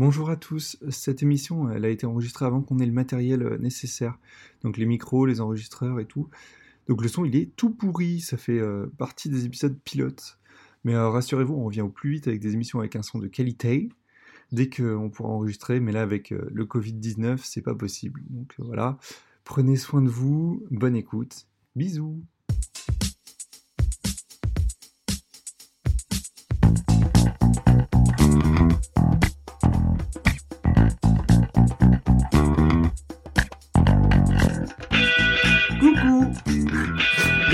Bonjour à tous, cette émission elle a été enregistrée avant qu'on ait le matériel euh, nécessaire, donc les micros, les enregistreurs et tout. Donc le son il est tout pourri, ça fait euh, partie des épisodes pilotes. Mais euh, rassurez-vous, on revient au plus vite avec des émissions avec un son de qualité, dès qu'on pourra enregistrer, mais là avec le Covid-19 c'est pas possible. Donc voilà, prenez soin de vous, bonne écoute, bisous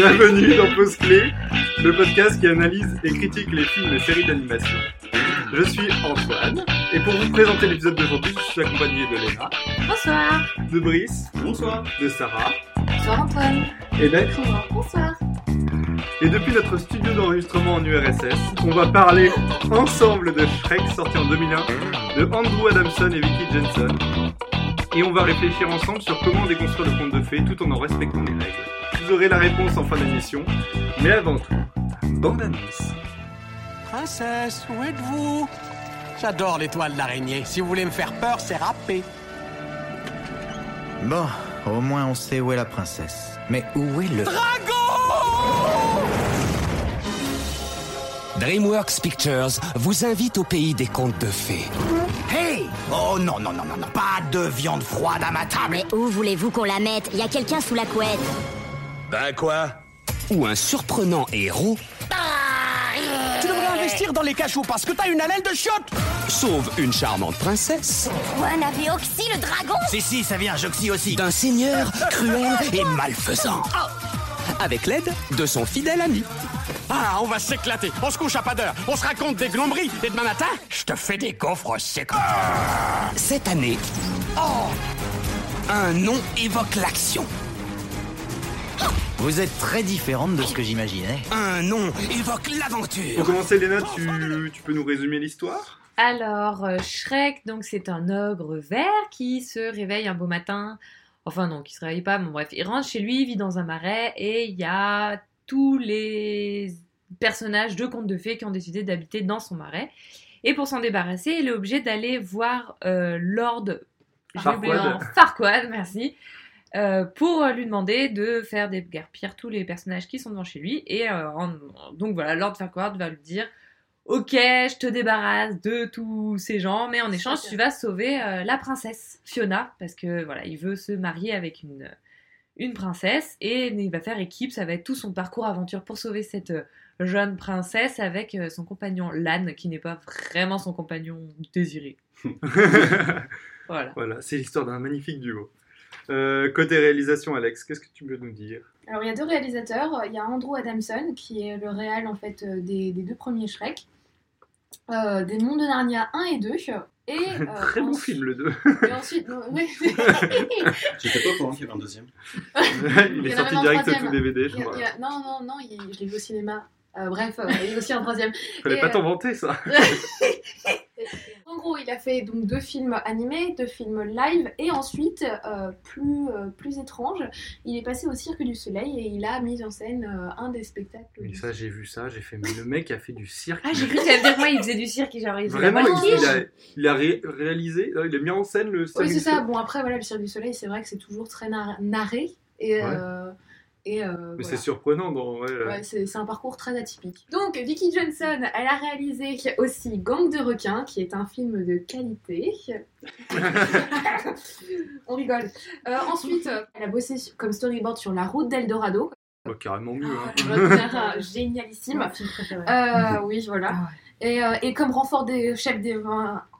Bienvenue dans Pause Clé, le podcast qui analyse et critique les films et séries d'animation. Je suis Antoine, et pour vous présenter l'épisode d'aujourd'hui, je suis accompagné de Léna. Bonsoir. De Brice. Bonsoir. De Sarah. Bonsoir Antoine. Et d'être. Bonsoir. Et depuis notre studio d'enregistrement en URSS, on va parler ensemble de Shrek sorti en 2001, de Andrew Adamson et Vicky Jensen. Et on va réfléchir ensemble sur comment déconstruire le conte de fées tout en en respectant les règles. Vous aurez la réponse en fin d'émission. Mais avant tout, bande annonce. Princesse, où êtes-vous? J'adore l'étoile d'araignée. Si vous voulez me faire peur, c'est râpé. Bon, au moins on sait où est la princesse. Mais où est le... Dragon? DreamWorks Pictures vous invite au pays des contes de fées. Hey Oh non, non, non, non, non, pas de viande froide à ma table Mais où voulez-vous qu'on la mette? Il y a quelqu'un sous la couette. Ben quoi? Ou un surprenant héros Tu devrais investir dans les cachots parce que t'as une haleine de chiotte sauve une charmante princesse Ouais, avait Oxy le dragon Si, si, ça vient, Joxy aussi. d'un seigneur cruel et malfaisant. Avec l'aide de son fidèle ami. Ah, on va s'éclater. On se couche à pas d'heure. On se raconte des gnomberies. Et demain matin, je te fais des gaufres secs. Cette année, oh, un nom évoque l'action. Vous êtes très différente de ce que j'imaginais. Un nom évoque Pour l'aventure. commencer, Léna, tu, tu peux nous résumer l'histoire? Alors, euh, Shrek, donc c'est un ogre vert qui se réveille un beau matin. Enfin non, qui se réveille pas, bon bref, il rentre chez lui, il vit dans un marais et il y a tous les personnages de contes de fées qui ont décidé d'habiter dans son marais. Et pour s'en débarrasser, il est obligé d'aller voir euh, Lord. Farquaad. Farquaad, merci. Euh, pour lui demander de faire déguerpir tous les personnages qui sont devant chez lui. Et euh, en- donc voilà, Lord Farquaad va lui dire Ok, je te débarrasse de tous ces gens, mais en échange, tu vas sauver euh, la princesse Fiona, parce que voilà, il veut se marier avec une, une princesse, et il va faire équipe, ça va être tout son parcours aventure pour sauver cette euh, jeune princesse avec euh, son compagnon Lan, qui n'est pas vraiment son compagnon désiré. Voilà. Voilà, c'est l'histoire d'un magnifique duo. Euh, côté réalisation, Alex, qu'est-ce que tu peux nous dire? Alors il y a deux réalisateurs, il y a Andrew Adamson qui est le réal en fait euh, des, des deux premiers Shrek, euh, des Mondes de Narnia 1 et 2 et, euh, Très bon ensuite- film, le 2. et ensuite non, oui. J'étais pas au courant qu'il y avait un deuxième? il Il est sorti direct tout DVD, je Il crois. il a- non non non, il- je l'ai vu au cinéma. Euh, bref, euh, il y a aussi un troisième. Fallait et, pas euh, t'en vanter, ça. En gros, il a fait donc deux films animés, deux films live, et ensuite, euh, plus, euh, plus étrange, il est passé au Cirque du Soleil et il a mis en scène euh, un des spectacles. Mais ça, j'ai vu ça, j'ai fait, mais le mec a fait du cirque. Ah, j'ai cru que ça dire moi, il faisait du cirque, et genre, il Vraiment, il, il a, il a ré- réalisé, il a mis en scène le Oui, Cirque c'est du ça. Bon, après, voilà, le Cirque du Soleil, c'est vrai que c'est toujours très nar- narré. Et, euh, et euh, Mais voilà. c'est surprenant, dans, ouais, ouais. Ouais, c'est c'est un parcours très atypique. Donc, Vicky Johnson, elle a réalisé aussi Gang de requins, qui est un film de qualité. On rigole. Euh, ensuite, elle a bossé comme storyboard sur La route d'Eldorado. Bah, carrément mieux. hein. Euh, Génialissime. Mon film préféré. Euh, oui, voilà. Ah Et, euh, et comme renfort des chefs des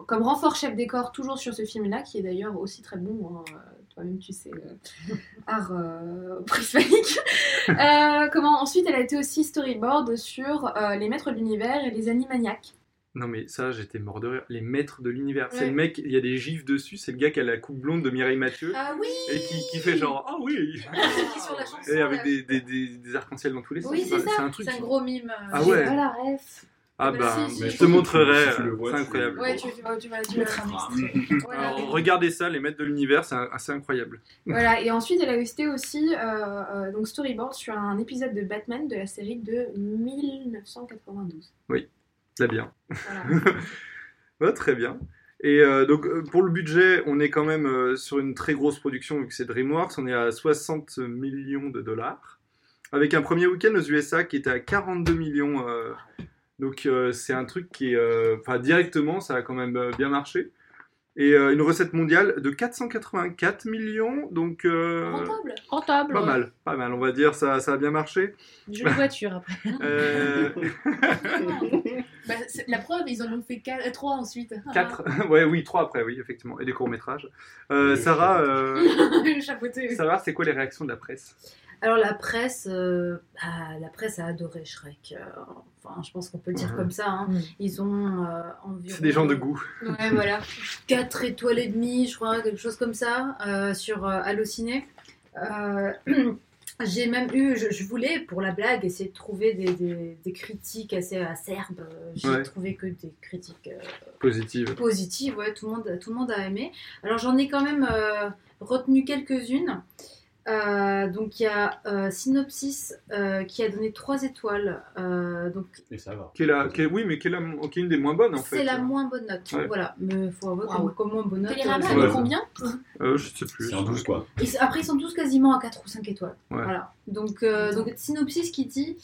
comme renfort chef décor toujours sur ce film-là, qui est d'ailleurs aussi très bon. hein, euh, Toi-même, tu sais, euh, art euh, prismatique. Euh, comment Ensuite, elle a été aussi storyboard sur les Maîtres de l'univers et les Animaniacs. Non, mais ça, j'étais mort de rire. Les maîtres de l'univers. C'est le mec, il y a des gifs dessus, c'est le gars qui a la coupe blonde de Mireille Mathieu. Ah oui Et qui, qui fait genre, ah oui sur la chanson, Et avec des, des, des, des arcs-en-ciel dans tous les sens. Oui, c'est ça. un truc. C'est un gros mime. Ah ouais. Voilà, ref. Ah Mais bah, si, si, je te montrerai, Si euh, c'est incroyable. Ouais, tu, tu vas, tu vas, tu vas Mettre un extrait. Voilà. Alors, regardez ça, les maîtres de l'univers, c'est assez incroyable. Voilà, et ensuite elle a été aussi euh, euh, donc storyboard sur un épisode de Batman de la série de 1992. Très bien. Voilà. Ouais, très bien. Et euh, donc, euh, pour le budget, on est quand même euh, sur une très grosse production vu que c'est DreamWorks. On est à 60 millions de dollars. Avec un premier week-end aux USA qui était à 42 millions. Donc, euh, c'est un truc qui est. euh, Enfin, directement, ça a quand même euh, bien marché. Et euh, une recette mondiale de 484 millions. Donc, euh, Rentable. Rentable. pas mal. Pas mal, on va dire. Ça, ça a bien marché. Jolie voiture après. Euh, Bah, la preuve, ils en ont fait 3 ensuite. 4. ouais, oui, 3 après, oui, effectivement. Et des courts-métrages. Euh, Sarah, euh, Chapeauté. Sarah c'est quoi les réactions de la presse? Alors la presse, euh, ah, la presse a adoré Shrek. euh, enfin, je pense qu'on peut le dire comme ça. hein. Mhm. Ils ont euh, environ. C'est des gens de goût. Ouais, voilà. 4 étoiles et demie, je crois, quelque chose comme ça, euh, sur euh, Allociné. Euh, J'ai même eu, je, je voulais pour la blague essayer de trouver des, des- des critiques assez acerbes. J'ai Ouais. trouvé que des critiques euh, Positive. positive, ouais, tout le monde, tout le monde a aimé. Alors j'en ai quand même euh, retenu quelques-unes. Euh, donc il y a euh, Synopsis euh, qui a donné 3 étoiles. Euh, donc Et ça va. Qui est la, qui est- oui, mais qui est, la, qui est une des moins bonnes en fait. c'est la moins bonne note. Ouais. Voilà, mais faut avouer Waouh. comme, moins bonne note. Télérama, euh, elle est combien Euh, je sais plus. C'est en 12 quoi. Ils- après, ils sont tous quasiment à 4 ou 5 étoiles. Ouais. Voilà. Donc, euh, donc, synopsis qui dit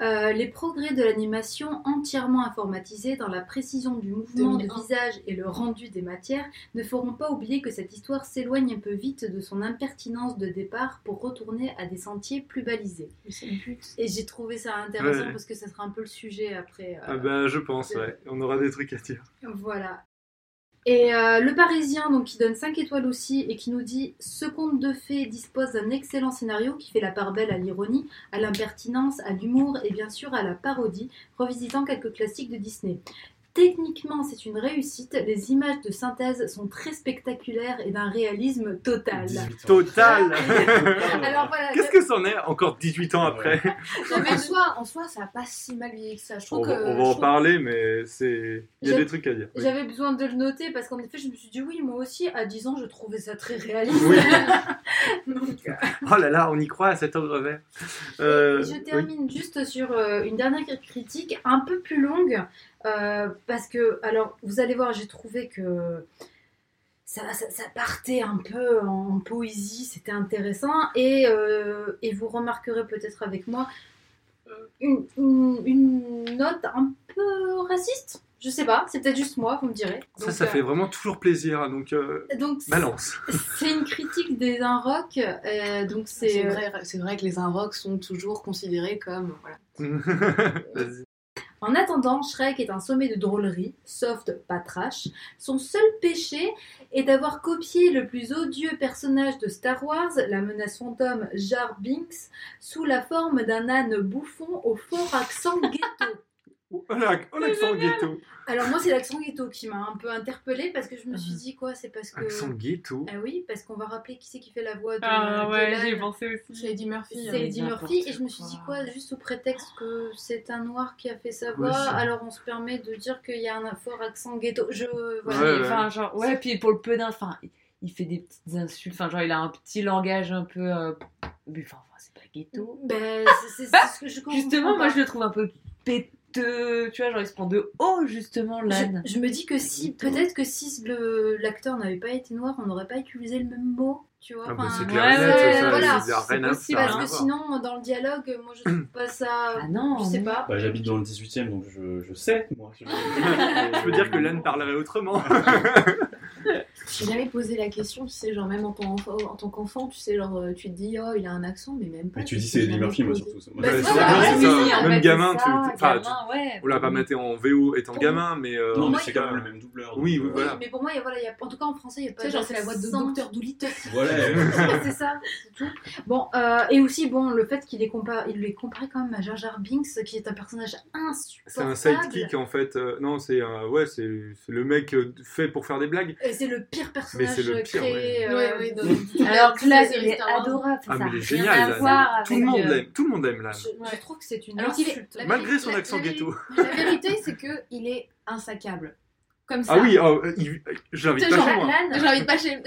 euh, Les progrès de l'animation entièrement informatisée dans la précision du mouvement 2001. de visage et le rendu des matières ne feront pas oublier que cette histoire s'éloigne un peu vite de son impertinence de départ pour retourner à des sentiers plus balisés. Mais c'est une pute. Et j'ai trouvé ça intéressant Ouais. parce que ça sera un peu le sujet après. euh, Ah bah, je pense, ouais. On aura des trucs à dire. voilà. Et euh, le Parisien, donc, qui donne 5 étoiles aussi, et qui nous dit Ce conte de fées dispose d'un excellent scénario qui fait la part belle à l'ironie, à l'impertinence, à l'humour et bien sûr à la parodie, revisitant quelques classiques de Disney. Techniquement, c'est une réussite. Les images de synthèse sont très spectaculaires et d'un réalisme total. 18 ans. Total Alors voilà, Qu'est-ce que c'en est encore 18 ans après Mais en soi, en soi, ça a pas si mal vieilli que ça. Je trouve on, va- que. on va je en trouve- parler, mais c'est. Il y a des trucs à dire. oui. J'avais besoin de le noter parce qu'en effet, je me suis dit oui, moi aussi, à 10 ans, je trouvais ça très réaliste. Oui. Donc, euh, Oh là là, on y croit à cet ogre vert. Euh, Je oui. termine juste sur euh, une dernière critique un peu plus longue euh, parce que, alors, vous allez voir, j'ai trouvé que ça, ça- ça partait un peu en poésie, c'était intéressant et, euh, et vous remarquerez peut-être avec moi euh, une, une- une note un peu raciste. Je sais pas, c'est peut-être juste moi, vous me direz. Ça, Donc, ça euh, fait vraiment toujours plaisir. hein, Donc, euh, donc balance. c'est une critique des un rock, euh, donc c'est C'est vrai, vrai que les Inrocks sont toujours considérés comme. Voilà. En attendant, Shrek est un sommet de drôlerie, soft, pas trash. Son seul péché est d'avoir copié le plus odieux personnage de Star Wars, la menace fantôme Jar Binks, sous la forme d'un âne bouffon au fort accent ghetto. Oh, l'ac- oh, l'accent ghetto. Alors moi, c'est l'accent ghetto qui m'a un peu interpellée parce que je me suis dit quoi, c'est parce que... Accent ghetto. Ah oui, parce qu'on va rappeler qui c'est qui fait la voix de, Ah de ouais, l'âne. j'y ai pensé aussi. C'est Eddie Murphy. C'est hein. Eddie Murphy et je me suis quoi. dit quoi juste sous prétexte que c'est un noir qui a fait sa voix alors on se permet de dire qu'il y a un fort accent ghetto je voilà. Ouais. Enfin, genre, ouais, puis pour le peu d'un, enfin, il- fait des petites insultes, enfin, genre, il a un petit langage un peu. euh, mais enfin, enfin, c'est pas ghetto. Ben, c'est- Bah, ce que je comprends Justement, moi, je le trouve un peu péteux, tu vois, genre, il se prend de haut, justement, l'âne. je, je me dis que si peut-être que si le l'acteur n'avait pas été noir on n'aurait pas utilisé le même mot tu vois Ah bah, enfin, c'est Ouais, clair ouais, ça, voilà, c'est possible, parce que sinon dans le dialogue moi je trouve pas ça Ah non, je sais non. pas Bah, j'habite dans le 18 e donc je, je sais, moi. Je, Je veux dire que l'âne parlerait autrement. J'ai jamais posé la question, tu sais, genre même en tant, en tant qu'enfant, tu sais, genre tu te dis, oh, il a un accent, mais même pas. Mais tu dis c'est Eddie Murphy, moi surtout. Bah, Ouais, ça, ouais, oui, oui, Même fait, gamin, tu- enfin, ouais. On l'a pas maté en VO étant Pour- gamin, mais. euh, Non, mais c'est quand même le même doubleur. Oui, donc, oui, euh, voilà. mais pour moi il y a- voilà il y a, en tout cas en français il y a pas Tu sais, genre c'est la voix de. Docteur Doolittle. Voilà. c'est ça, c'est tout. Bon, euh, et aussi, bon, le fait qu'il est, compa- il est comparé quand même à Jar Jar Binks, qui est un personnage C'est un insupportable. sidekick en fait. non, c'est un- ouais, c'est c'est le mec fait pour faire des blagues. Et c'est le pire personnage le pire, créé. ouais. euh, Ouais, ouais, Alors que là, il est adorable. Ah, ça mais il est génial, rien à l'âne. voir Tout le avec, monde euh, l'aime. Tout le monde aime l'âne. Je, je trouve que c'est une Alors qu'il est- insulte. la Malgré vérité- son la- accent la ghetto. La vérité, c'est que il est insaccable. Comme ça. Ah oui, oh, euh, il- je l'invite Tu pas chez moi. Lan, j'invite pas chez.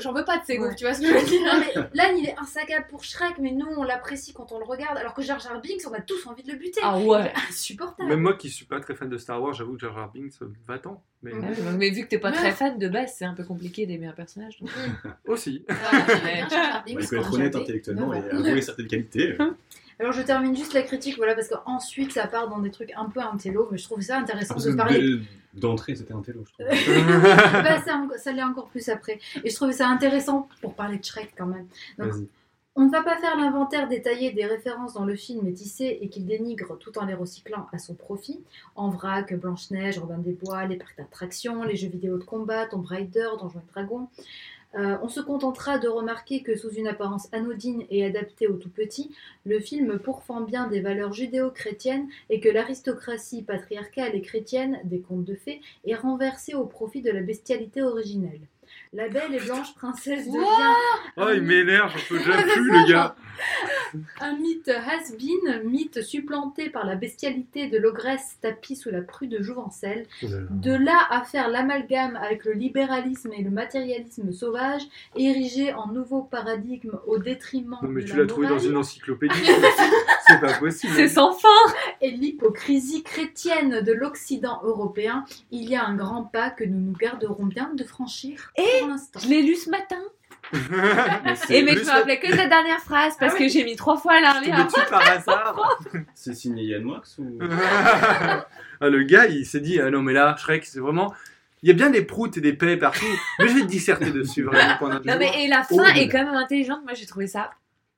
J'en veux pas de ces Ouais. goûts, tu vois ce que je veux dire Non, mais Lan, il est insaccable pour Shrek, mais nous, on l'apprécie quand on le regarde, alors que Jar Jar Binks, on a tous envie de le buter. Ah ouais. Insupportable. Même moi qui suis pas très fan de Star Wars, j'avoue que Jar Jar Binks, euh, va-t'en. Mais vu que t'es pas Ouais. très fan de base, c'est un peu compliqué d'aimer un personnage. donc. aussi. Jar Jar Binks Bah, il faut être honnête intellectuellement et avouer certaines qualités. Alors, je termine juste la critique, voilà, parce qu'ensuite, ça part dans des trucs un peu intello, mais je trouve ça intéressant de parler D'entrée, c'était un télo, je trouve. bah, ça, l'est encore plus après. Et je trouvais ça intéressant pour parler de Shrek quand même. Donc, on ne va pas faire l'inventaire détaillé des références dans le film et tissé et qu'il dénigre tout en les recyclant à son profit. En vrac, Blanche-Neige, Robin des Bois, les parcs d'attractions, les jeux vidéo de combat, Tomb Raider, Donjons et Dragons. Euh, on se contentera de remarquer que sous une apparence anodine et adaptée au tout petit, le film pourfend bien des valeurs judéo-chrétiennes et que l'aristocratie patriarcale et chrétienne des contes de fées est renversée au profit de la bestialité originelle. La belle et blanche princesse devient Oh, il m'énerve, je peux déjà plus, le gars. un mythe has-been, mythe supplanté par la bestialité de l'ogresse tapie sous la prue de Jouvencel. De là à faire l'amalgame avec le libéralisme et le matérialisme sauvage, érigé en nouveau paradigme au détriment Non, mais de tu la l'as trouvé dans une encyclopédie. C'est pas possible. C'est sans fin et l'hypocrisie chrétienne de l'Occident européen, il y a un grand pas que nous nous garderons bien de franchir Je l'ai lu ce matin. Et mais je me rappelais que cette dernière phrase parce Ah que j'ai mis trois fois la dessus par hasard. C'est signé Yann Moix ou? ah, le gars, il s'est dit, ah non, mais là, Shrek, c'est vraiment. Il y a bien des proutes et des paix partout, mais je vais te disserter dessus, vraiment, pendant Non mais et la Oh, fin mais- est quand même intelligente. Moi j'ai trouvé ça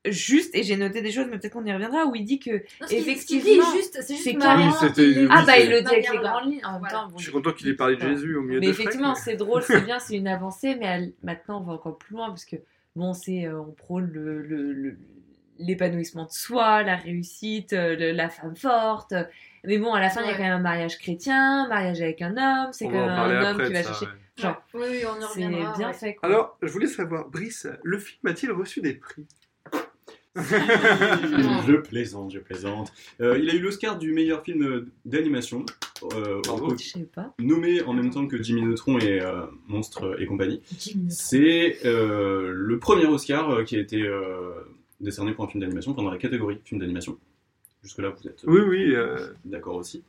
juste et j'ai noté des choses, mais peut-être qu'on y reviendra où il dit que Non, ce effectivement. est juste, c'est juste c'est marrant. Oui, il- Ah bah c'est- il le dit avec les grandes lignes. En même Voilà. temps, bon, Je suis content qu'il ait parlé de Jésus au milieu Mais de effectivement, mais- c'est drôle, c'est bien, c'est une avancée, mais elle- maintenant on va encore plus loin parce que bon, c'est euh, on prône le, le- le- l'épanouissement de soi, la réussite, euh, le- la femme forte. Mais bon, à la fin, il y a quand même un mariage chrétien, un mariage avec un homme, c'est quand même un homme qui va ça, chercher. ouais. Genre, Oui, oui, on y c'est bien ouais. fait. Quoi. Alors, je voulais savoir, Brice, le film a-t-il reçu des prix? Je plaisante, je plaisante. Euh, il a eu l'Oscar du meilleur film d'animation, euh, sais pas. nommé en même temps que Jimmy Neutron et euh, Monstre et compagnie. C'est euh, le premier Oscar euh, qui a été euh, décerné pour un film d'animation, enfin dans la catégorie film d'animation. Jusque-là, vous êtes euh, Oui, oui. euh, d'accord aussi.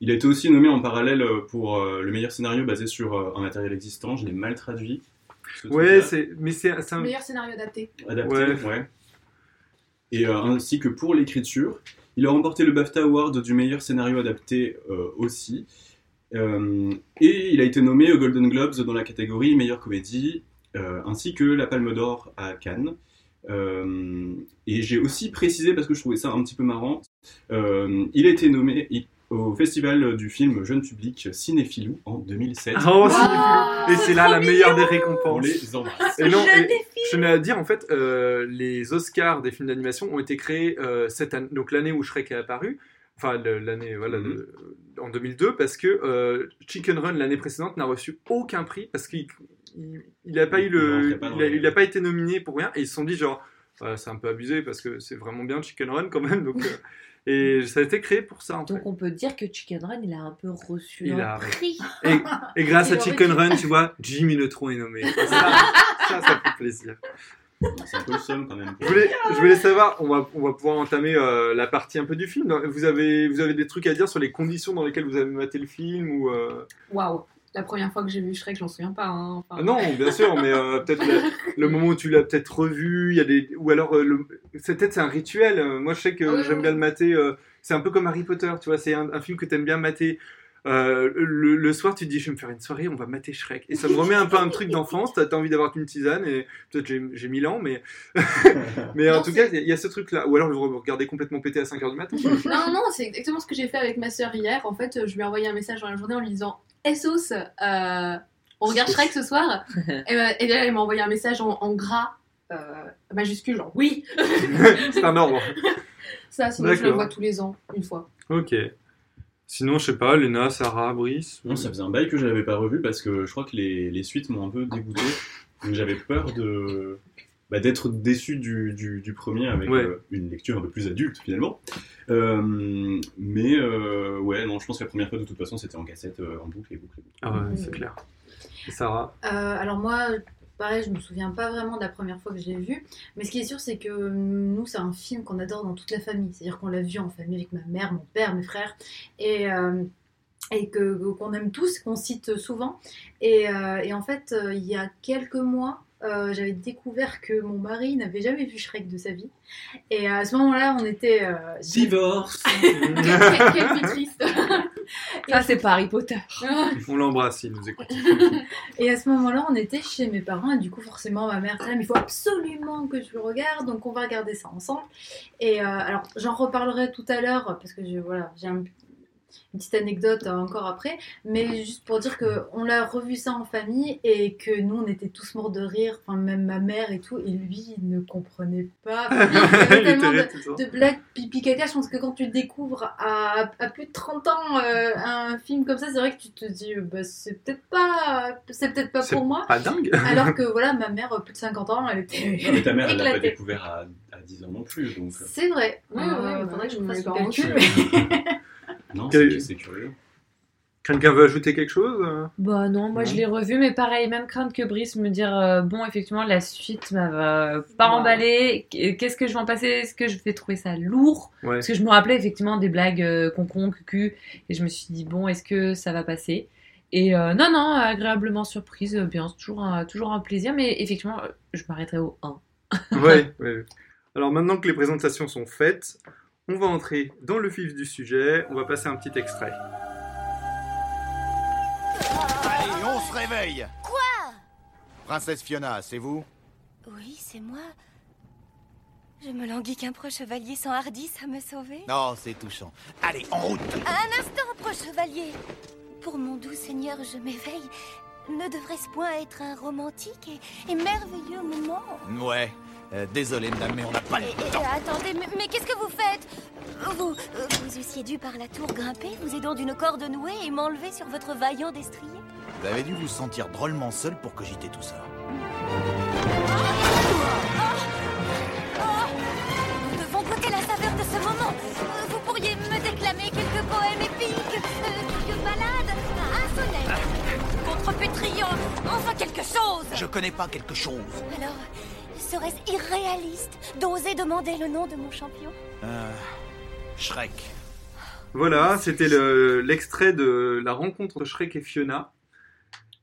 Il a été aussi nommé en parallèle euh, pour euh, le meilleur scénario basé sur euh, un matériel existant. Je l'ai mal traduit. ce Ouais, c'est. Mais c'est c'est un. Meilleur scénario adapté. adapté, Ouais. ouais. Et euh, ainsi que pour l'écriture, il a remporté le BAFTA Award du meilleur scénario adapté euh, aussi. Euh, et il a été nommé aux Golden Globes dans la catégorie meilleure comédie, ainsi que la Palme d'Or à Cannes. Et j'ai aussi précisé, parce que je trouvais ça un petit peu marrant, il a été nommé au festival du film jeune public Cinéphilou en 2007. Oh, c'est Waouh, Et c'est là la meilleure des On récompenses. les embrasse. Et non, et je tenais à dire, en fait, euh, les Oscars des films d'animation ont été créés euh, cette année, donc l'année où Shrek est apparu, enfin l'année, voilà, Mhm. le- en 2002, parce que euh, Chicken Run l'année précédente n'a reçu aucun prix parce qu'il il, il a pas eu Il le, il a, les- il a pas été nominé pour rien et ils se sont dit genre, c'est un peu abusé parce que c'est vraiment bien Chicken Run quand même, donc euh, et ça a été créé pour ça en fait. Donc on peut dire que Chicken Run, il a un peu reçu Il un a- prix. Et, et grâce à Chicken. Run, tu vois, Jimmy Neutron est nommé. Ça, ça, ça fait plaisir. C'est un peu le seum quand même. Je voulais, je voulais savoir, on va, on va pouvoir entamer euh, la partie un peu du film. Vous avez, vous avez des trucs à dire sur les conditions dans lesquelles vous avez maté le film ou euh, Waouh. La première fois que j'ai vu Shrek, j'en souviens pas. hein. Enfin, ah Non, bien sûr, mais euh, peut-être le, moment où tu l'as peut-être revu, il y a des, ou alors euh, le... c'est peut-être c'est un rituel. Euh, Moi, je sais que Ah oui, j'aime oui, bien le mater. euh, c'est un peu comme Harry Potter, tu vois. C'est un, un film que t'aimes bien mater. Euh, le, le soir, tu te dis, je vais me faire une soirée, on va mater Shrek. Et ça me remet un peu un truc d'enfance. T'as as envie d'avoir une tisane et peut-être j'ai j'ai 1000 ans, mais mais en tout cas, il y a- ce truc-là. Ou alors le regarder complètement pété à 5h du matin. Non, non, c'est exactement ce que j'ai fait avec ma sœur hier. En fait, je lui ai envoyé un message dans la journée en lui disant SOS, euh, on regarde Shrek ce soir. et, euh, et là, elle m'a envoyé un message en, en gras, euh, majuscule, genre oui. c'est un ordre. Ça, sinon je le vois tous les ans, une fois. Ok. Sinon, je sais pas, Léna, Sarah, Brice. Non, ça faisait un bail que je l'avais pas revu parce que je crois que les, les suites m'ont un peu dégoûté. Donc j'avais peur de bah, d'être déçu du, du, du premier avec Ouais. euh, une lecture un peu plus adulte finalement. Euh, mais euh, ouais, non, je pense que la première fois de toute façon c'était en cassette, euh, en boucle et boucle et boucle. Ah ouais, c'est clair. Et Sarah Euh, alors moi, pareil, je me souviens pas vraiment de la première fois que je l'ai vu, mais ce qui est sûr, c'est que euh, nous, c'est un film qu'on adore dans toute la famille. C'est-à-dire qu'on l'a vu en famille avec ma mère, mon père, mes frères, et euh, et que qu'on aime tous, qu'on cite souvent. Et, euh, et en fait, euh, il y a quelques mois. Euh, j'avais découvert que mon mari n'avait jamais vu Shrek de sa vie. Et à ce moment-là, on était... euh, Divorce vie triste Ça, c'est pas Harry Potter. On l'embrasse, il nous écoute. Et à ce moment-là, on était chez mes parents, et du coup, forcément, ma mère, dit, il faut absolument que je le regarde, donc on va regarder ça ensemble. Et euh, alors, j'en reparlerai tout à l'heure, parce que je, voilà, j'ai un- une petite anecdote euh, encore après, mais juste pour dire que on l'a revu ça en famille, et que nous, on était tous morts de rire, enfin, même ma mère et tout, et lui, il ne comprenait pas. Il y avait tellement de, de blagues pipi caca, je pense que quand tu découvres à, à plus de 30 ans euh, un film comme ça, c'est vrai que tu te dis, euh, bah, c'est peut-être pas, c'est peut-être pas C'est pour moi. Pas dingue. Alors que voilà, ma mère, plus de 50 ans, elle était Non, mais ta mère, elle l'a pas découvert à, à 10 ans non plus, donc. C'est vrai. Ouais, Euh, ouais, faudrait que je me fasse le calcul. Non, c'est curieux. Quelqu'un veut ajouter quelque chose euh? Bah non, moi je l'ai revu, mais pareil, même crainte que Brice me dire euh, bon, effectivement, la suite m'a va pas emballé. Qu'est-ce que je vais en passer? Est-ce que je vais trouver ça lourd? Ouais. Parce que je me rappelais effectivement des blagues euh, concon, cucu, et je me suis dit bon, est-ce que ça va passer? Et euh, non, non, agréablement surprise, bien, c'est toujours un, toujours un plaisir, mais effectivement, je m'arrêterai au 1. ouais, ouais. Alors maintenant que les présentations sont faites, on va entrer dans le vif du sujet. On va passer un petit extrait. Allez, on se réveille Quoi? Princesse Fiona, c'est vous? Oui, c'est moi. Je me languis qu'un proche chevalier s'enhardisse à me sauver. Non, c'est touchant. Allez, en route Un instant, proche chevalier. Pour mon doux seigneur, je m'éveille. Ne devrait-ce point être un romantique et, et merveilleux moment? Ouais. Euh, désolé, madame, mais on n'a pas le et- temps. attendez, mais, mais qu'est-ce que vous faites Vous, euh, vous eussiez dû par la tour grimper, vous aidant d'une corde nouée et m'enlever sur votre vaillant destrier Vous avez dû vous sentir drôlement seul pour cogiter tout ça. Nous devons goûter la saveur de ce moment. Euh, Vous pourriez me déclamer quelques poèmes épiques, euh, quelques ballades, un sonnet, contre-pétrillant, enfin quelque chose. Je connais pas quelque chose. Alors, serait-ce irréaliste d'oser demander le nom de mon champion Euh, Shrek. Voilà, c'était le- l'extrait de la rencontre de Shrek et Fiona.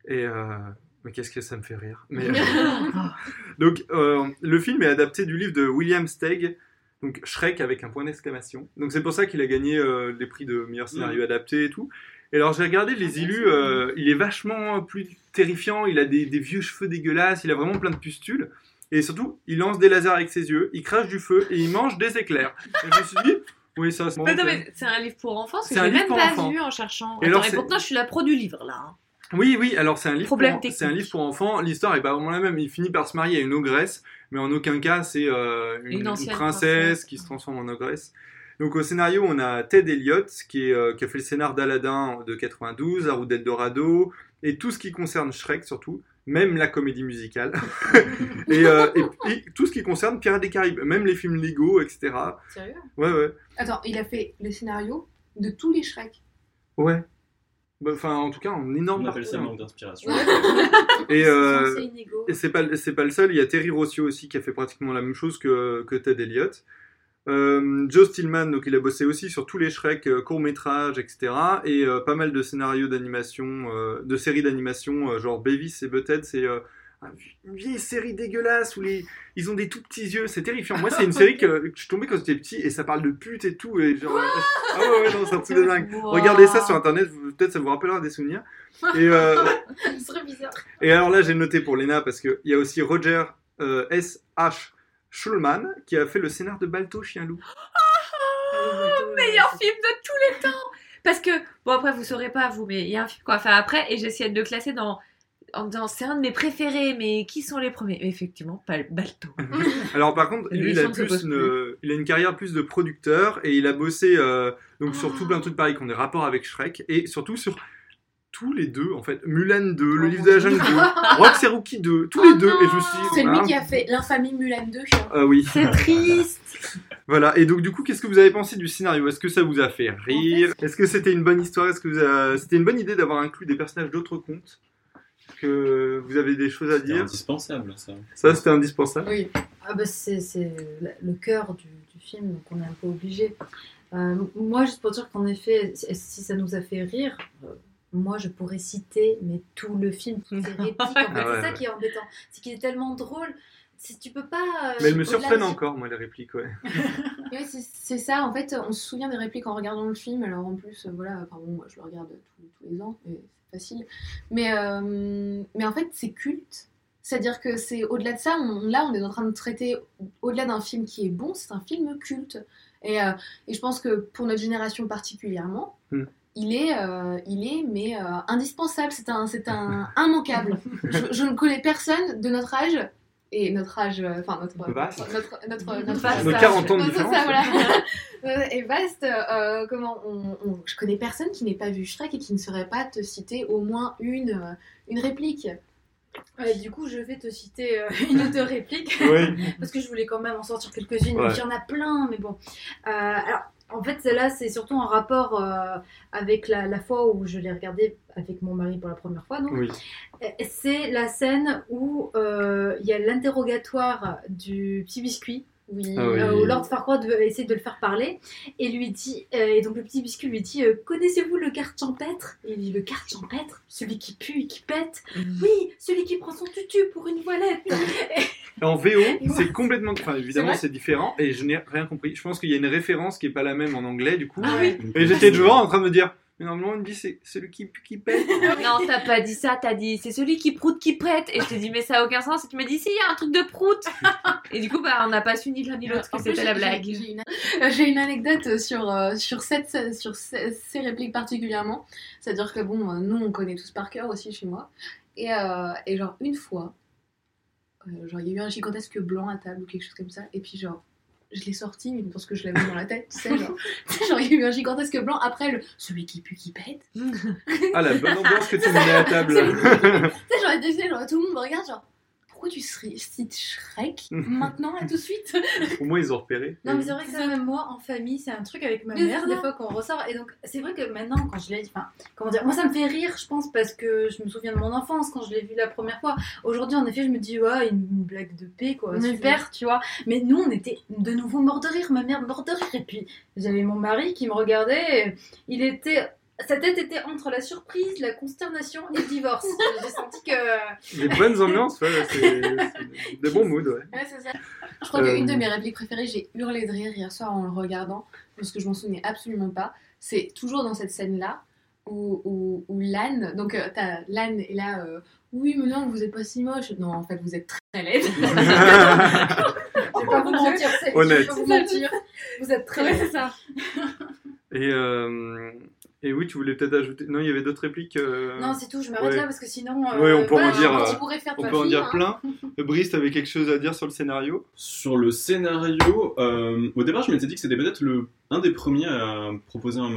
Et euh, mais qu'est-ce que ça me fait rire. Mais, donc, euh, le film est adapté du livre de William Steig, donc Shrek avec un point d'exclamation. Donc c'est pour ça qu'il a gagné euh, les prix de meilleur scénario adapté et tout. Et alors j'ai regardé les illus, euh, il est vachement plus terrifiant, il a des, des vieux cheveux dégueulasses, il a vraiment plein de pustules. Et surtout, il lance des lasers avec ses yeux, il crache du feu et il mange des éclairs. Et je me suis dit, oui, ça c'est non, mais c'est un livre pour enfants, parce que livre même pas enfants. vu en cherchant. Et Attends, alors, et pourtant, je suis la pro du livre, là. hein. Oui, oui, alors c'est un livre Problème pour, c'est un livre pour enfants. L'histoire est pas vraiment la même. Il finit par se marier à une ogresse, mais en aucun cas c'est euh, une, Une une ancienne princesse princesse. qui se transforme en ogresse. Donc au scénario, on a Ted Elliott qui, est, euh, qui a fait le scénar d'Aladin de 92, La Route d'Eldorado, et tout ce qui concerne Shrek surtout, même la comédie musicale, et, euh, et- et tout ce qui concerne Pirates des Caraïbes, même les films Lego, etc. Sérieux? Ouais, ouais, Attends, il a fait les scénarios de tous les Shrek. ouais. Bah, Enfin, en tout cas, en énorme On appelle ça manque d'inspiration. Et, euh, c'est pas, le seul, il y a Terry Rossio aussi qui a fait pratiquement la même chose que, que Ted Elliott. Euh, Joe Stillman, donc il a bossé aussi sur tous les Shrek, euh, courts-métrages, etc. Et euh, pas mal de scénarios d'animation, de séries d'animation, genre Beavis et Butthead, c'est une vieille série dégueulasse où les, ils ont des tout petits yeux, c'est terrifiant. Moi, c'est une série que, je suis tombé quand j'étais petit et ça parle de pute et tout. Et genre, ah ouais, ouais, non, c'est un truc de dingue. Wow. Regardez ça sur internet, peut-être ça vous rappellera des souvenirs. Et, bizarre. et alors là, j'ai noté pour Lena parce qu'il y a aussi Roger S.H. Schulman qui a fait le scénar de Balto Chien Loup. meilleur film de tous les temps. Parce que, bon après vous saurez pas vous, mais il y a un film qu'on va faire après et j'essayais de le classer dans... En me disant c'est un de mes préférés, mais qui sont les premiers? Effectivement, pas Balto. Alors par contre, lui, il a, plus une, il a une carrière plus de producteur et il a bossé euh, donc sur tout plein de trucs pareils qui ont des rapports avec Shrek et surtout sur tous les deux, en fait. Mulan 2, Le Livre de la Jungle 2, Rox et Rookie 2, tous les deux. Et je suis C'est lui qui a fait l'infamie Mulan 2. Ah oui. C'est triste. Voilà, et donc du coup, qu'est-ce que vous avez pensé du scénario? Est-ce que ça vous a fait rire? Est-ce que c'était une bonne histoire? Est-ce que vous a- c'était une bonne idée d'avoir inclus des personnages d'autres contes? Est-ce que vous avez des choses à C'est dire? indispensable, ça. Ça, c'était indispensable. Oui. Ah bah c'est c'est le cœur du, du film, donc on est un peu obligé. Euh, moi, juste pour dire qu'en effet, si si ça nous a fait rire, euh, moi je pourrais citer mais tout le film, toutes ces répliques. En fait, Ah ouais, c'est ça ouais. qui est embêtant, c'est qu'il est tellement drôle. Si tu peux pas. euh, Mais elles me surprennent encore, moi, les répliques, ouais. Ouais, c'est c'est ça, en fait, on se souvient des répliques en regardant le film, alors en plus, euh, voilà, enfin bon, moi, je le regarde tous, tous les ans, et c'est facile. Mais, euh, mais en fait, c'est culte. C'est-à-dire que c'est au-delà de ça, on- là, on est en train de traiter, au-delà d'un film qui est bon, c'est un film culte. Et, euh, et je pense que pour notre génération particulièrement, Hmm. Il est, euh, il est mais euh, indispensable, c'est un, c'est un immanquable. je, je ne connais personne de notre âge, et notre âge, euh, enfin notre, Vaste. notre, notre, notre, Vaste Nos 40 ans de C'est différence. ça, voilà. Et vaste, euh, comment on, on- je connais personne qui n'ait pas vu Shrek et qui ne saurait pas te citer au moins une, une réplique. Ouais, du coup, je vais te citer euh, une autre réplique. Oui. Parce que je voulais quand même en sortir quelques-unes. Ouais. Il y en a plein, mais bon. Euh, alors, en fait, celle-là, c'est surtout en rapport euh, avec la, la fois où je l'ai regardé avec mon mari pour la première fois. Donc, Oui. Euh, c'est la scène où euh, il y a l'interrogatoire du petit biscuit. Oui, Ah oui. euh, Lord Farquaad essayer de le faire parler et lui dit euh, et donc le petit biscuit lui dit euh, connaissez-vous le garde champêtre et il dit le garde champêtre celui qui pue et qui pète? Oui celui qui prend son tutu pour une voilette Et En VO, c'est complètement. Enfin, évidemment, c'est différent et je n'ai rien compris. Je pense qu'il y a une référence qui est pas la même en anglais, du coup. Ah oui. Et j'étais devant en train de me dire. Mais normalement, il me dit c'est celui qui, qui pète. Non, t'as pas dit ça, t'as dit c'est celui qui proute qui prête. Et je t'ai dit mais ça a aucun sens. Et tu m'as dit si, il y a un truc de prout. Et du coup, bah, on n'a pas su ni l'un ni l'autre En que c'était la blague. J'ai une, euh, anecdote sur, euh, sur, cette, sur ces, ces répliques particulièrement. C'est-à-dire que bon, euh, nous on connaît tous par cœur aussi chez moi. Et, euh, et genre une fois, euh, genre il y a eu un gigantesque blanc à table ou quelque chose comme ça. Et puis genre, je l'ai sorti, mais parce que je l'avais dans la tête, tu sais, genre, genre il y a eu un gigantesque blanc après le celui qui pue qui pète. Ah, la bonne ambiance que tu mets à table. Tu sais, genre, genre, tout le monde me regarde, genre, pourquoi tu serais- cites Shrek maintenant, là, tout de suite Au moins, ils ont repéré. Non, mais c'est vrai que ça, même moi, en famille, c'est un truc avec ma Mais mère, des fois, qu'on ressort. Et donc, c'est vrai que maintenant, quand je l'ai dit, enfin, comment dire, moi, ça me fait rire, je pense, parce que je me souviens de mon enfance, quand je l'ai vu la première fois. Aujourd'hui, en effet, je me dis, ouais, une, blague de paix, quoi, Oui. super, tu vois. Mais nous, on était de nouveau morts de rire, ma mère morte de rire. Et puis, j'avais mon mari qui me regardait, et il était. Sa tête était entre la surprise, la consternation et le divorce. J'ai senti que. Des bonnes ambiances, ouais, c'est des bons moods, ouais. Ouais, c'est ça. Je crois Euh, qu'une de mes répliques préférées, j'ai hurlé de rire hier soir en le regardant, parce que je m'en souvenais absolument pas. C'est toujours dans cette scène-là où, où, où Lan, donc euh, t'as Lan est là, euh, oui, mais non, vous êtes pas si moche. Non, en fait, vous êtes très laide. Je vais pas vous mentir, c'est Honnête. Je vais pas vous mentir. Vous êtes très. Ouais, c'est ça. Et, euh, et oui, tu voulais peut-être ajouter. Non, il y avait d'autres répliques. euh, Non, c'est tout, je m'arrête ouais. là parce que sinon. euh, Ouais, on peut voilà, en dire, tu euh, faire on peut en dire hein. plein. Brice, t'avais quelque chose à dire sur le scénario? Sur le scénario, euh, au départ, je m'étais dit que c'était peut-être le un des premiers à proposer un,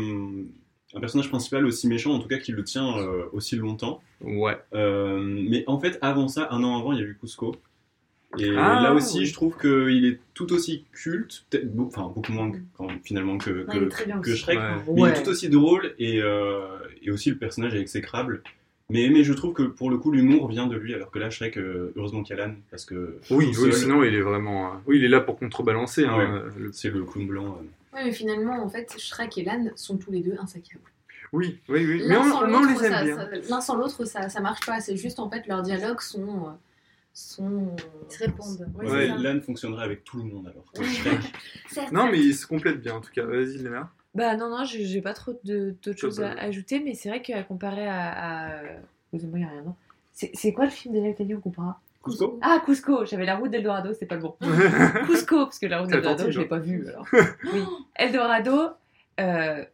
un personnage principal aussi méchant, en tout cas qui le tient euh, aussi longtemps. Ouais. mais en fait, avant ça, un an avant, il y a eu Cusco. Et Ah, là aussi, oui. je trouve qu'il est tout aussi culte, enfin beaucoup moins quand- finalement que. Shrek, Ouais. mais il est tout aussi drôle et, euh, et aussi le personnage est exécrable. Mais, mais je trouve que pour le coup, l'humour vient de lui, alors que là, Shrek, euh, heureusement qu'il y a l'âne, parce que. Oui, oui, sinon il est vraiment. euh, Oui, il est là pour contrebalancer. hein, Ouais. le- C'est le clown blanc. euh. Ouais, mais finalement, en fait, Shrek et Lan sont tous les deux insaccables. Oui, oui, oui. Mais L'un on, on l'autre, les aime ça- bien. l'un sans l'autre, ça, ça marche pas. C'est juste, en fait, leurs dialogues sont. Sont... Ils se répondent. Ouais, Ouais, c'est. L'âne fonctionnerait avec tout le monde alors. Non, mais ils se complètent bien en tout cas. Vas-y, Léna. Bah non, non, j'ai pas trop de- d'autres choses à ajouter, mais c'est vrai qu'à comparer à. à... Excusez-moi, il y a rien, non? C'est c'est quoi le film déjà que t'as dit, on Cusco? Ah, Cusco J'avais la route d'Eldorado, c'était pas le bon. Cusco, parce que la route d'Eldorado, je l'ai pas vue alors. Oui. Eldorado, euh,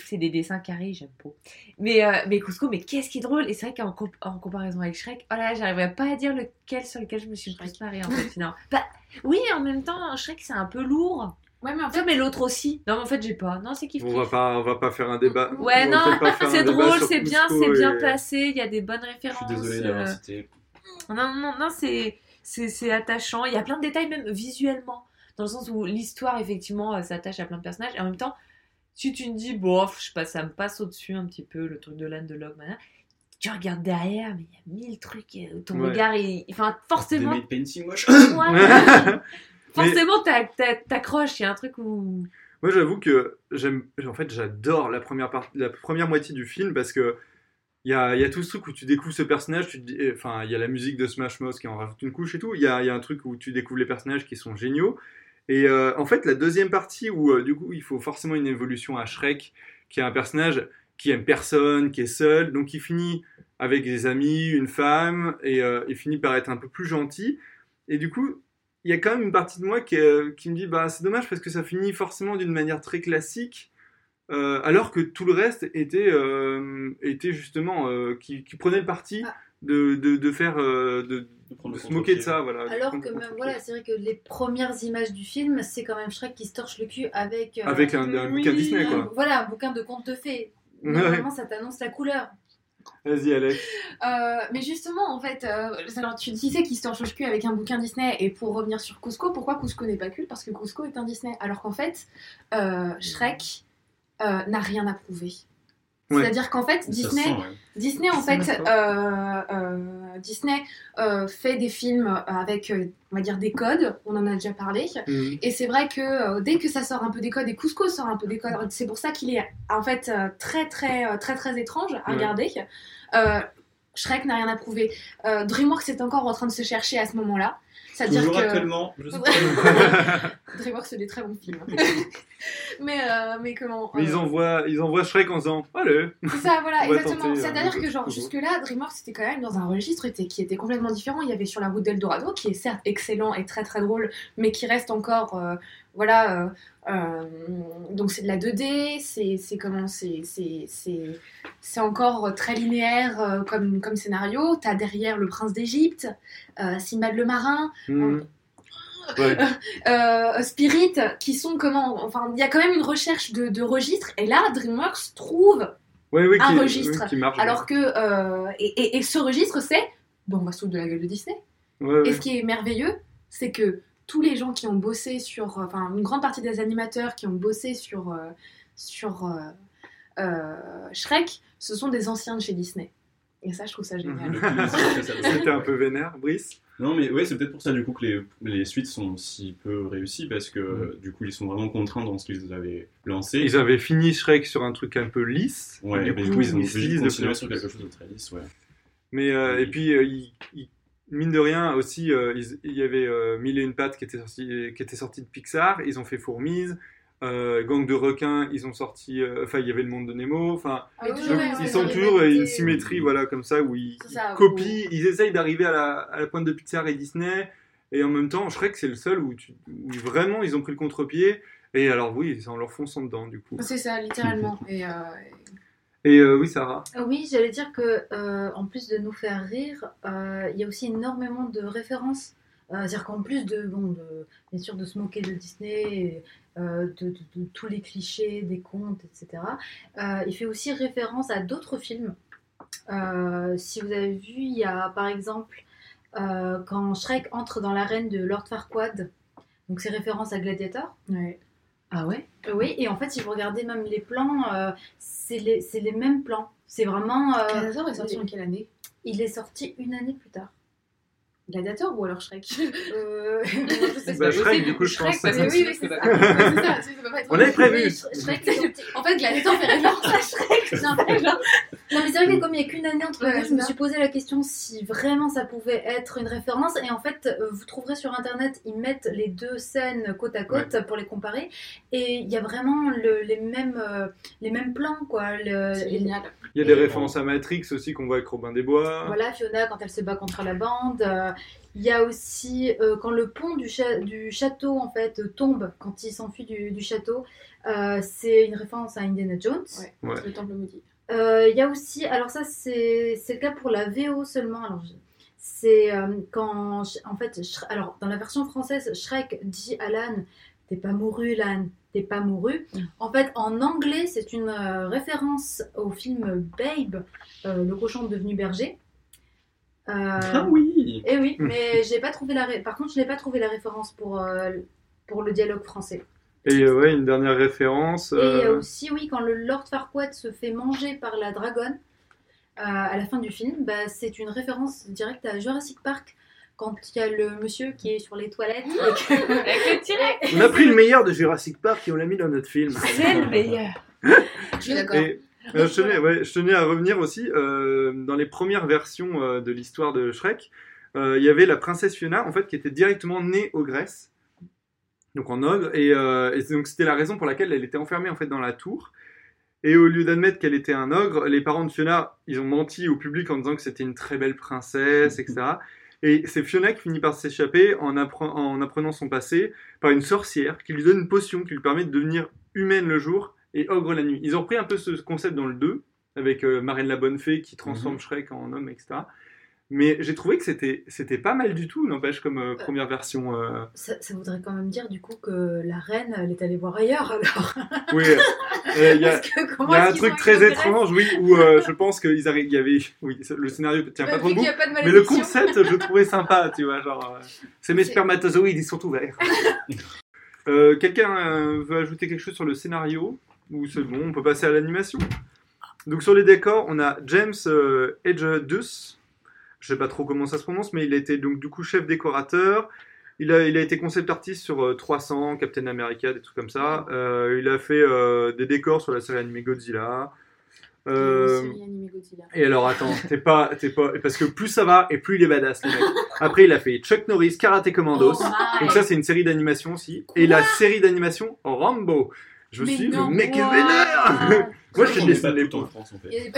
c'est des, dessins carrés, j'aime pas. Mais, euh, mais Cusco, mais qu'est-ce qui est drôle? Et c'est vrai qu'en comp- en comparaison avec Shrek, oh là là, j'arriverais pas à dire lequel sur lequel je me suis le plus marrée en fait, finalement. Bah, oui, en même temps, Shrek c'est un peu lourd. Ouais, mais en fait, mais l'autre aussi. Non, mais en fait, j'ai pas. Non, c'est kiff On va pas, on va pas faire un débat. Ouais, On non, c'est drôle, c'est bien, c'est bien et- placé, il y a des bonnes références. Je suis désolé d'avoir euh, cité. Non, non, non, c'est, c'est, c'est attachant. Il y a plein de détails, même visuellement, dans le sens où l'histoire, effectivement, euh, s'attache à plein de personnages. Et en même temps, si tu te dis, bof, je sais pas, ça me passe au-dessus un petit peu, le truc de l'âne de Log, tu regardes derrière, mais il y a mille trucs. Ton Ouais. regard, il... enfin, forcément. Made painting moche. Ouais. forcément, t'a- t'a- t'accroches. Il y a un truc où. Moi, j'avoue que j'aime, en fait, j'adore la première partie, la première moitié du film parce que il y a, il y a tout ce truc où tu découvres ce personnage, tu te dis, enfin, il y a la musique de Smash Mouth qui en rajoute une couche et tout. Il y a, il y a un truc où tu découvres les personnages qui sont géniaux. Et euh, en fait, la deuxième partie où euh, du coup, il faut forcément une évolution à Shrek, qui est un personnage qui aime personne, qui est seul, donc il finit avec des amis, une femme, et euh, il finit par être un peu plus gentil. Et du coup, il y a quand même une partie de moi qui, me dit bah c'est dommage parce que ça finit forcément d'une manière très classique alors que tout le reste était était justement qui, prenait le parti de, de, de faire euh, de, de se moquer de ça voilà Alors que même, voilà, c'est vrai que les premières images du film, c'est quand même Shrek qui se torche le cul avec... euh, Avec un- un bouquin Disney, quoi. un- Voilà, un bouquin de contes de fées. Ouais. Normalement, ça t'annonce la couleur. vas-y Alex Euh, mais justement, en fait, euh, alors tu disais qu'il se torche le cul avec un bouquin Disney, et pour revenir sur Cusco, pourquoi Cusco n'est pas culte? Parce que Cusco est un Disney, alors qu'en fait, euh, Shrek euh, n'a rien à prouver. Ouais. C'est-à-dire qu'en fait, Ça Disney, sent, ouais. Disney, en fait, euh, euh, Disney euh, fait des films avec, on va dire, des codes. On en a déjà parlé. Mhm. Et c'est vrai que euh, dès que ça sort un peu des codes, et Cusco sort un peu des codes, c'est pour ça qu'il est en fait très très très très étrange à Ouais. regarder. Euh, Shrek n'a rien à prouver. Euh, DreamWorks est encore en train de se chercher à ce moment-là. C'est-à-dire Toujours que actuellement, je sais DreamWorks c'est des très bons films. mais euh, mais comment mais ils euh, envoient ils envoient Shrek en disant allez c'est ça, voilà, exactement. C'est-à-dire que, genre, jusque-là, DreamWorks c'était quand même dans un registre qui était complètement différent. Il y avait sur la route d'Eldorado, qui est certes excellent et très très drôle, mais qui reste encore. euh, voilà. euh, euh, donc c'est de la 2D, c'est c'est comment C'est encore très linéaire euh, comme, comme scénario. T'as derrière le prince d'Égypte, Simbad le marin. Ouais. euh, Spirit, qui sont comment Enfin, il y a quand même une recherche de, de registre, et là, DreamWorks trouve Ouais, ouais, un qui- registre. ouais, qui marche, alors que euh, et, et- et ce registre, c'est bon, on va se de la gueule de Disney. Et ce qui est merveilleux, c'est que tous les gens qui ont bossé sur, enfin, une grande partie des animateurs qui ont bossé sur euh, sur euh, euh, Shrek, ce sont des anciens de chez Disney. Et ça, je trouve ça génial. C'était un peu vénère, Brice? Non, mais ouais, c'est peut-être pour ça du coup que les, les suites sont si peu réussies parce que du coup ils sont vraiment contraints dans ce qu'ils avaient lancé. Ils avaient fini Shrek sur un truc un peu lisse. Ouais, du mais du coup ils ont plus en sur quelque chose de très lisse, ouais. Mais euh, et puis euh, ils- ils- mine de rien aussi, euh, ils- il y avait euh, Mille et une pattes qui était sorti, qui était sorti de Pixar. Ils ont fait Fourmise, euh, Gang de requins. Ils ont sorti, euh, enfin il y avait le monde de Nemo. Enfin Ah oui, ils sont toujours une symétrie, voilà comme ça où ils, C'est ça, ils copient, ils essayent d'arriver à la, à la pointe de Pixar et Disney. Et en même temps, Shrek c'est le seul où, tu- où vraiment ils ont pris le contre-pied. Et alors oui, en leur fonçant dedans du coup. C'est ça, littéralement. Et, euh, Et euh, oui, Sarah. Oui, j'allais dire que euh, en plus de nous faire rire, euh, il y a aussi énormément de références. Euh, C'est-à-dire qu'en plus de, bon, de, bien sûr, de se moquer de Disney, et, euh, de, de- de tous les clichés, des contes, etc., euh, il fait aussi référence à d'autres films. Euh, si vous avez vu, il y a par exemple euh, quand Shrek entre dans l'arène de Lord Farquaad, donc c'est référence à Gladiator. Ah ouais? Oui, et en fait, si vous regardez même les plans, euh, c'est les, mêmes plans. C'est vraiment. euh, Gladiator est sorti en quelle année? Il est sorti une année plus tard. Gladiator ou alors Shrek? Euh... Bah, Shrek, du coup, je pense. que oui, c'est ça. On avait prévu. Shrek, En fait, Gladiator fait référence à Shrek. Non, mais, non, mais c'est vrai que comme il n'y a qu'une année entre les je me suis posé la question si vraiment ça pouvait être une référence. Et en fait, euh, vous trouverez sur internet, ils mettent les deux scènes côte à côte pour les comparer. Et il y a vraiment le- les, mêmes, euh, les mêmes plans, quoi. Le- C'est génial. Il y a des références à Matrix aussi qu'on voit avec Robin des Bois. Voilà, Fiona quand elle se bat contre la bande. Il y a aussi euh, quand le pont du, cha- du château en fait tombe quand il s'enfuit du, du château. euh, c'est une référence à Indiana Jones. Ouais, le temple maudit. Euh, Il y a aussi, alors ça c'est c'est le cas pour la VO seulement. Alors c'est euh, quand en fait, alors dans la version française, Shrek dit à l'âne T'es pas mouru, Lan, t'es pas mouru. En fait, en anglais, c'est une euh, référence au film Babe, euh, le cochon devenu berger. Euh, Ah oui Eh oui, mais j'ai pas trouvé la. ré- Par contre, je n'ai pas trouvé la référence pour euh, pour le dialogue français. Et euh, ouais, une dernière référence. Et aussi, oui, quand le Lord Farquaad se fait manger par la dragonne euh, à la fin du film, bah, c'est une référence directe à Jurassic Park. Quand il y a le monsieur qui est sur les toilettes et que- Avec le T-Rex. On a pris le meilleur de Jurassic Park et on l'a mis dans notre film. C'est le meilleur. Je suis d'accord. Et euh, je, tenais, à revenir aussi, euh, dans les premières versions euh, de l'histoire de Shrek, il y avait la princesse Fiona, en fait, qui était directement née aux Grèce, donc en ogre, et, donc c'était la raison pour laquelle elle était enfermée en fait dans la tour. Et au lieu d'admettre qu'elle était un ogre, les parents de Fiona, ils ont menti au public en disant que c'était une très belle princesse, etc. Et c'est Fiona qui finit par s'échapper en apprenant son passé par une sorcière qui lui donne une potion qui lui permet de devenir humaine le jour et ogre la nuit. Ils ont repris un peu ce concept dans le 2 avec euh, Marraine la Bonne Fée qui transforme Mhm. Shrek en homme, etc. Mais j'ai trouvé que c'était c'était pas mal du tout, n'empêche, comme euh, première version. euh, ça, ça voudrait quand même dire du coup que la reine, elle est allée voir ailleurs alors. Oui, euh, euh, il y a, y un truc très étrange, oui, où euh, je pense qu'il y avait, oui, le scénario tient Bah, pas trop vu bon, qu'il y a pas de mais le concept, je trouvais sympa, tu vois, genre, euh, c'est mes spermatozoïdes, ils sont ouverts. Euh, Quelqu'un euh, veut ajouter quelque chose sur le scénario? Ou c'est bon, on peut passer à l'animation. Donc sur les décors, on a James euh, Edgedus, je sais pas trop comment ça se prononce, mais il a été donc du coup chef décorateur. Il a, il a été concept artiste sur euh, 300, Captain America, des trucs comme ça. Euh, il a fait euh, des décors sur la série animée Godzilla. Euh, et alors attends, t'es pas, t'es pas, parce que plus ça va et plus il est badass le mec. Après il a fait Chuck Norris, Karate Commandos. Oh donc ça c'est une série d'animation aussi. et la série d'animation Rambo. Je Mais suis non, le mec est wow. vénère. Moi je On suis pas les tout en France en fait. Il y a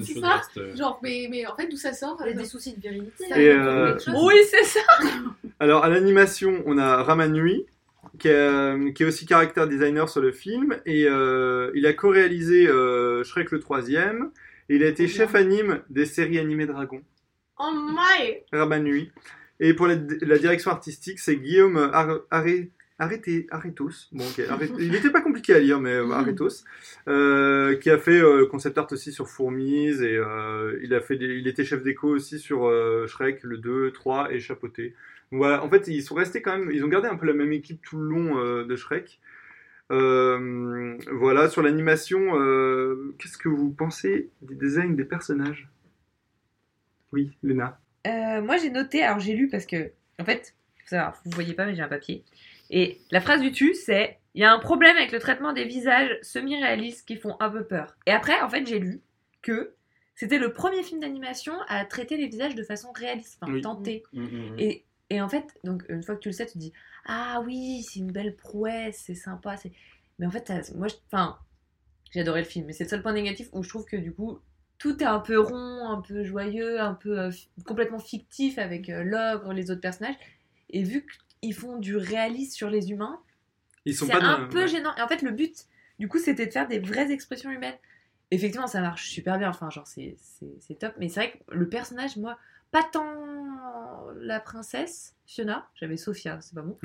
des choses restent, euh, Genre, mais, mais en fait, d'où ça sort Il y a euh, des soucis de virilité. Et, euh. Oui, c'est ça. Alors à l'animation, on a Ramanui, qui, est- qui est aussi caractère designer sur le film, et euh, il a co-réalisé euh, Shrek le troisième, et il a été chef anime des séries animées Dragon, Oh my Ramanui. Et pour la, la direction artistique, c'est Guillaume Ar- Arrêté, Arrêtos. Bon, il n'était pas compliqué à lire, mais euh, Arrêtos, euh, qui a fait euh, concept art aussi sur Fourmise, et euh, il, a fait des- il était chef déco aussi sur euh, Shrek, le 2, 3 et Chapeauté. Donc voilà, en fait, ils sont restés quand même, ils ont gardé un peu la même équipe tout le long euh, de Shrek. Euh, voilà, sur l'animation, euh, qu'est-ce que vous pensez du design des personnages? Oui, Léna. Euh, moi, j'ai noté, alors j'ai lu parce que, en fait, faut savoir, vous voyez pas, mais j'ai un papier. Et la phrase du dessus, c'est il y a un problème avec le traitement des visages semi-réalistes qui font un peu peur. Et après, en fait, j'ai lu que c'était le premier film d'animation à traiter les visages de façon réaliste, enfin, Oui. tentée. mm, mm, mm. Et, et en fait, donc une fois que tu le sais, tu te dis ah oui, c'est une belle prouesse, c'est sympa. C'est... Mais en fait, moi, je- enfin, j'ai adoré le film, mais c'est le seul point négatif où je trouve que du coup, tout est un peu rond, un peu joyeux, un peu euh, complètement fictif avec euh, l'ogre, les autres personnages. Et vu qu'ils font du réalisme sur les humains, Ils sont c'est pas un dans- peu ouais. gênant. Et en fait, le but, du coup, c'était de faire des vraies expressions humaines. Effectivement, ça marche super bien. Enfin, genre, c'est top. Mais c'est vrai que le personnage, moi, pas tant la princesse, Fiona. J'avais Sophia, c'est pas bon.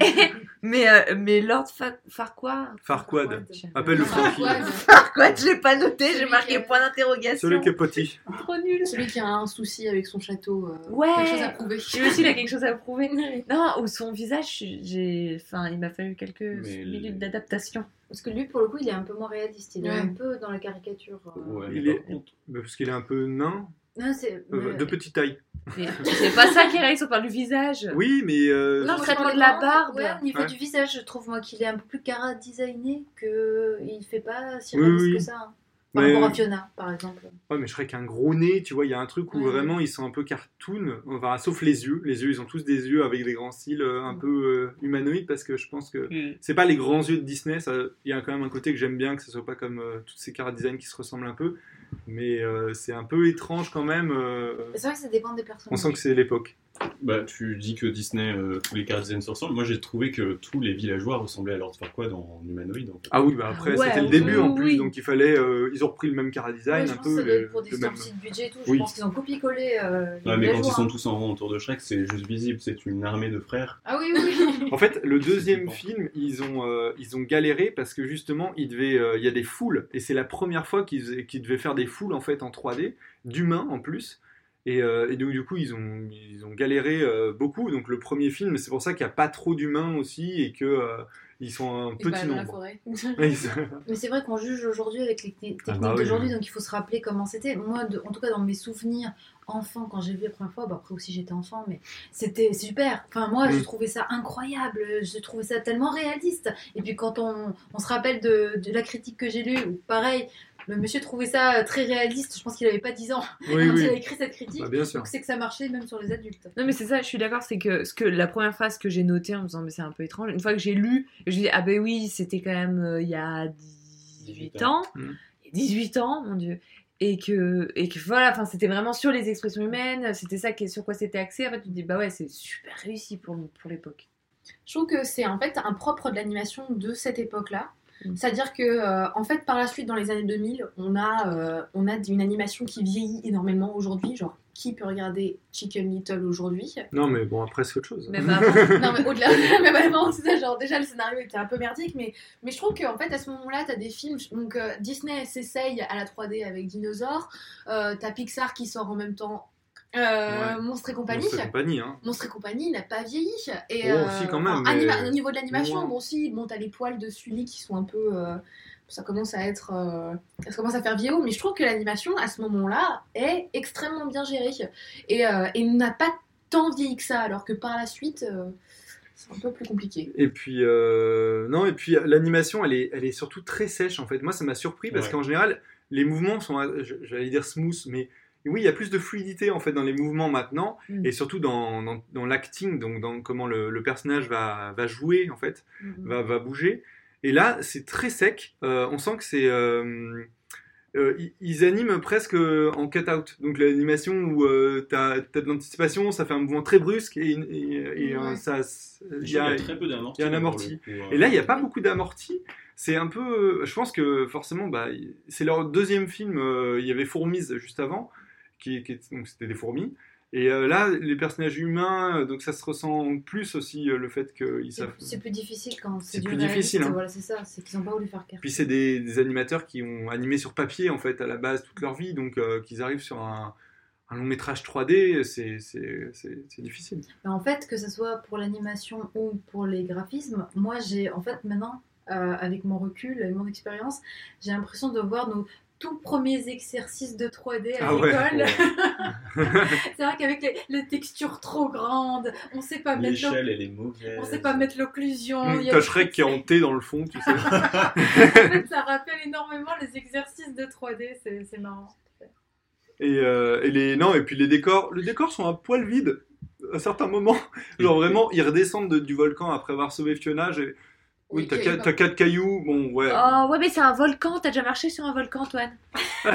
mais, euh, mais Lord Fa- Farquaad. Farquaad. Appelle-le Francky. Farquaad, je l'ai pas noté, j'ai marqué point d'interrogation. Celui qui est petit. Trop nul. Celui qui a un souci avec son château. euh, Ouais. Quelque chose à prouver. Lui aussi, il a quelque chose à prouver. Non, ou son visage, j'ai, enfin, il m'a fallu quelques Mais minutes le- d'adaptation. Parce que lui, pour le coup, il est un peu moins réaliste. Il est Ouais. un peu dans la caricature. euh. Ouais, Il est... Parce qu'il est un peu nain, Non, c'est. euh, mais- de petite taille. Mais c'est pas ça qui réalise, on parle du visage. Oui, mais... euh, Non, moi, traitement de la barbe. Ouais, au niveau Ouais. du visage, je trouve moi qu'il est un peu plus cara-designé que il fait pas si Oui, réaliste oui. que ça. Par Mais- rapport à Fiona, par exemple. Ouais, mais Shrek a un gros nez, tu vois, il y a un truc où Ouais. vraiment ils sont un peu cartoon, enfin, sauf les yeux. Les yeux, ils ont tous des yeux avec des grands cils euh, un peu euh, humanoïdes parce que je pense que c'est pas les grands yeux de Disney. ça- Il y a quand même un côté que j'aime bien, que ce soit pas comme euh, toutes ces cara design qui se ressemblent un peu, mais euh, c'est un peu étrange quand même. euh, C'est vrai que ça dépend des on personnages. sent que c'est l'époque. Bah, tu dis que Disney, euh, tous les caractères se ressemblent. Moi, j'ai trouvé que tous les villageois ressemblaient à Lord Farquaad en humanoïde. en fait. Ah oui, bah après, Ouais, c'était le début en oui, plus, oui. donc il fallait. euh, ils ont repris le même cara design, Ouais, je un pense que peu. ça doit être le- pour des même- sorties de budget et tout. Oui. Je pense qu'ils ont copié-collé. Euh, mais quand ils sont hein. tous en rond autour de Shrek, c'est juste visible. C'est une armée de frères. Ah oui, oui, oui. En fait, le deuxième film, ils ont, euh, ils ont galéré parce que justement, il devait, euh, il y a des foules et c'est la première fois qu'ils qu'ils devaient faire des foules en fait en 3D, d'humains en plus. Et, euh, et donc du coup, ils ont, ils ont galéré euh, beaucoup. Donc le premier film, c'est pour ça qu'il n'y a pas trop d'humains aussi et que euh, ils sont un Et bah, petit dans la nombre. Mais c'est vrai qu'on juge aujourd'hui avec les techniques Ah bah oui. d'aujourd'hui, donc il faut se rappeler comment c'était. Moi, de- en tout cas, dans mes souvenirs enfant, quand j'ai vu la première fois, bah après aussi j'étais enfant, mais c'était super. Enfin, moi, Mm. j'ai trouvé ça incroyable, j'ai trouvé ça tellement réaliste. Et puis quand on, on se rappelle de, de la critique que j'ai lue, pareil, le monsieur trouvait ça très réaliste, je pense qu'il avait pas 10 ans Oui, quand oui. il a écrit cette critique. Bah, bien sûr. Donc c'est que ça marchait même sur les adultes. Non mais c'est ça, je suis d'accord, c'est que, ce que la première phrase que j'ai notée en me disant mais c'est un peu étrange, une fois que j'ai lu, je dis ah ben oui, c'était quand même euh, il y a 18 ans, Mm. 18 ans, mon dieu. Et que, et que voilà, enfin c'était vraiment sur les expressions humaines, c'était ça qui, sur quoi c'était axé. En fait, tu te dis bah ouais, c'est super réussi pour, pour l'époque. Je trouve que c'est en fait un propre de l'animation de cette époque-là. Mm. C'est-à-dire que, euh, en fait, par la suite, dans les années 2000, on a, euh, on a une animation qui vieillit énormément aujourd'hui. Genre, qui peut regarder Chicken Little aujourd'hui? Non, mais bon, après, c'est autre chose. Même avant. non, mais au-delà, même avant, c'est ça, genre, déjà, le scénario était un peu merdique, mais, mais je trouve qu'en fait, à ce moment-là, t'as des films. Donc, euh, Disney s'essaye à la 3D avec Dinosaures. Euh, t'as Pixar qui sort en même temps. Euh, Ouais. Monstres et compagnie. Monstres et compagnie, hein. Monstres et compagnie n'a pas vieilli. Et, Oh, euh, si, quand même, mais- anima- Au niveau de l'animation, Moins. bon, si, bon, t'as les poils de Sully qui sont un peu. euh, ça commence à être. euh, ça commence à faire vieillot, mais je trouve que l'animation, à ce moment-là, est extrêmement bien gérée. Et, euh, et n'a pas tant vieilli que ça, alors que par la suite, euh, c'est un peu plus compliqué. Et puis, euh, non, et puis l'animation, elle est, elle est surtout très sèche en fait. Moi, ça m'a surpris parce Ouais. qu'en général, les mouvements sont, euh, j'allais dire smooth, mais oui, il y a plus de fluidité en fait dans les mouvements maintenant Mm. et surtout dans, dans, dans l'acting, donc dans comment le, le personnage va, va jouer en fait, Mm. va, va bouger. Et là, c'est très sec. Euh, on sent que c'est. euh, euh, ils- animent presque en cut-out. Donc l'animation où euh, t'as as de l'anticipation, ça fait un mouvement très brusque et, et- et, Ouais. ça. Il y a très peu d'amorti, Il y a un pour le amorti. coup, euh. Et là, il n'y a pas beaucoup d'amorti. C'est un peu. Je pense que forcément, bah, c'est leur deuxième film. euh, il y avait Fourmise juste avant, qui, qui donc c'était des fourmis. Et euh, là, les personnages humains, euh, donc ça se ressent plus aussi euh, le fait qu'ils savent. c'est plus difficile quand c'est C'est du plus réaliste, difficile, hein. Voilà, c'est ça, c'est qu'ils ont pas voulu faire carte. Puis c'est des, des animateurs qui ont animé sur papier en fait à la base toute leur vie, donc euh, qu'ils arrivent sur un, un long métrage 3D, c'est difficile. Mais en fait, que ce soit pour l'animation ou pour les graphismes, moi j'ai en fait maintenant, euh, avec mon recul et mon expérience, j'ai l'impression de voir nos tout premiers exercices de 3D à Ah ouais. l'école. c'est vrai qu'avec les, les textures trop grandes, on sait pas mettre L'échelle, elle est mauvaise. on sait pas mettre l'occlusion. il y a T'as des Shrek qui est en T dans le fond, tu sais. en fait, ça rappelle énormément les exercices de 3D, c'est c'est marrant. Et, euh, et les non et puis les décors, les décors sont un poil vides à certains moments. Genre vraiment, ils redescendent de- du volcan après avoir sauvé Fiona. Oui, t'as quatre, t'as quatre cailloux, bon ouais. Oh ouais mais c'est un volcan, t'as déjà marché sur un volcan Antoine?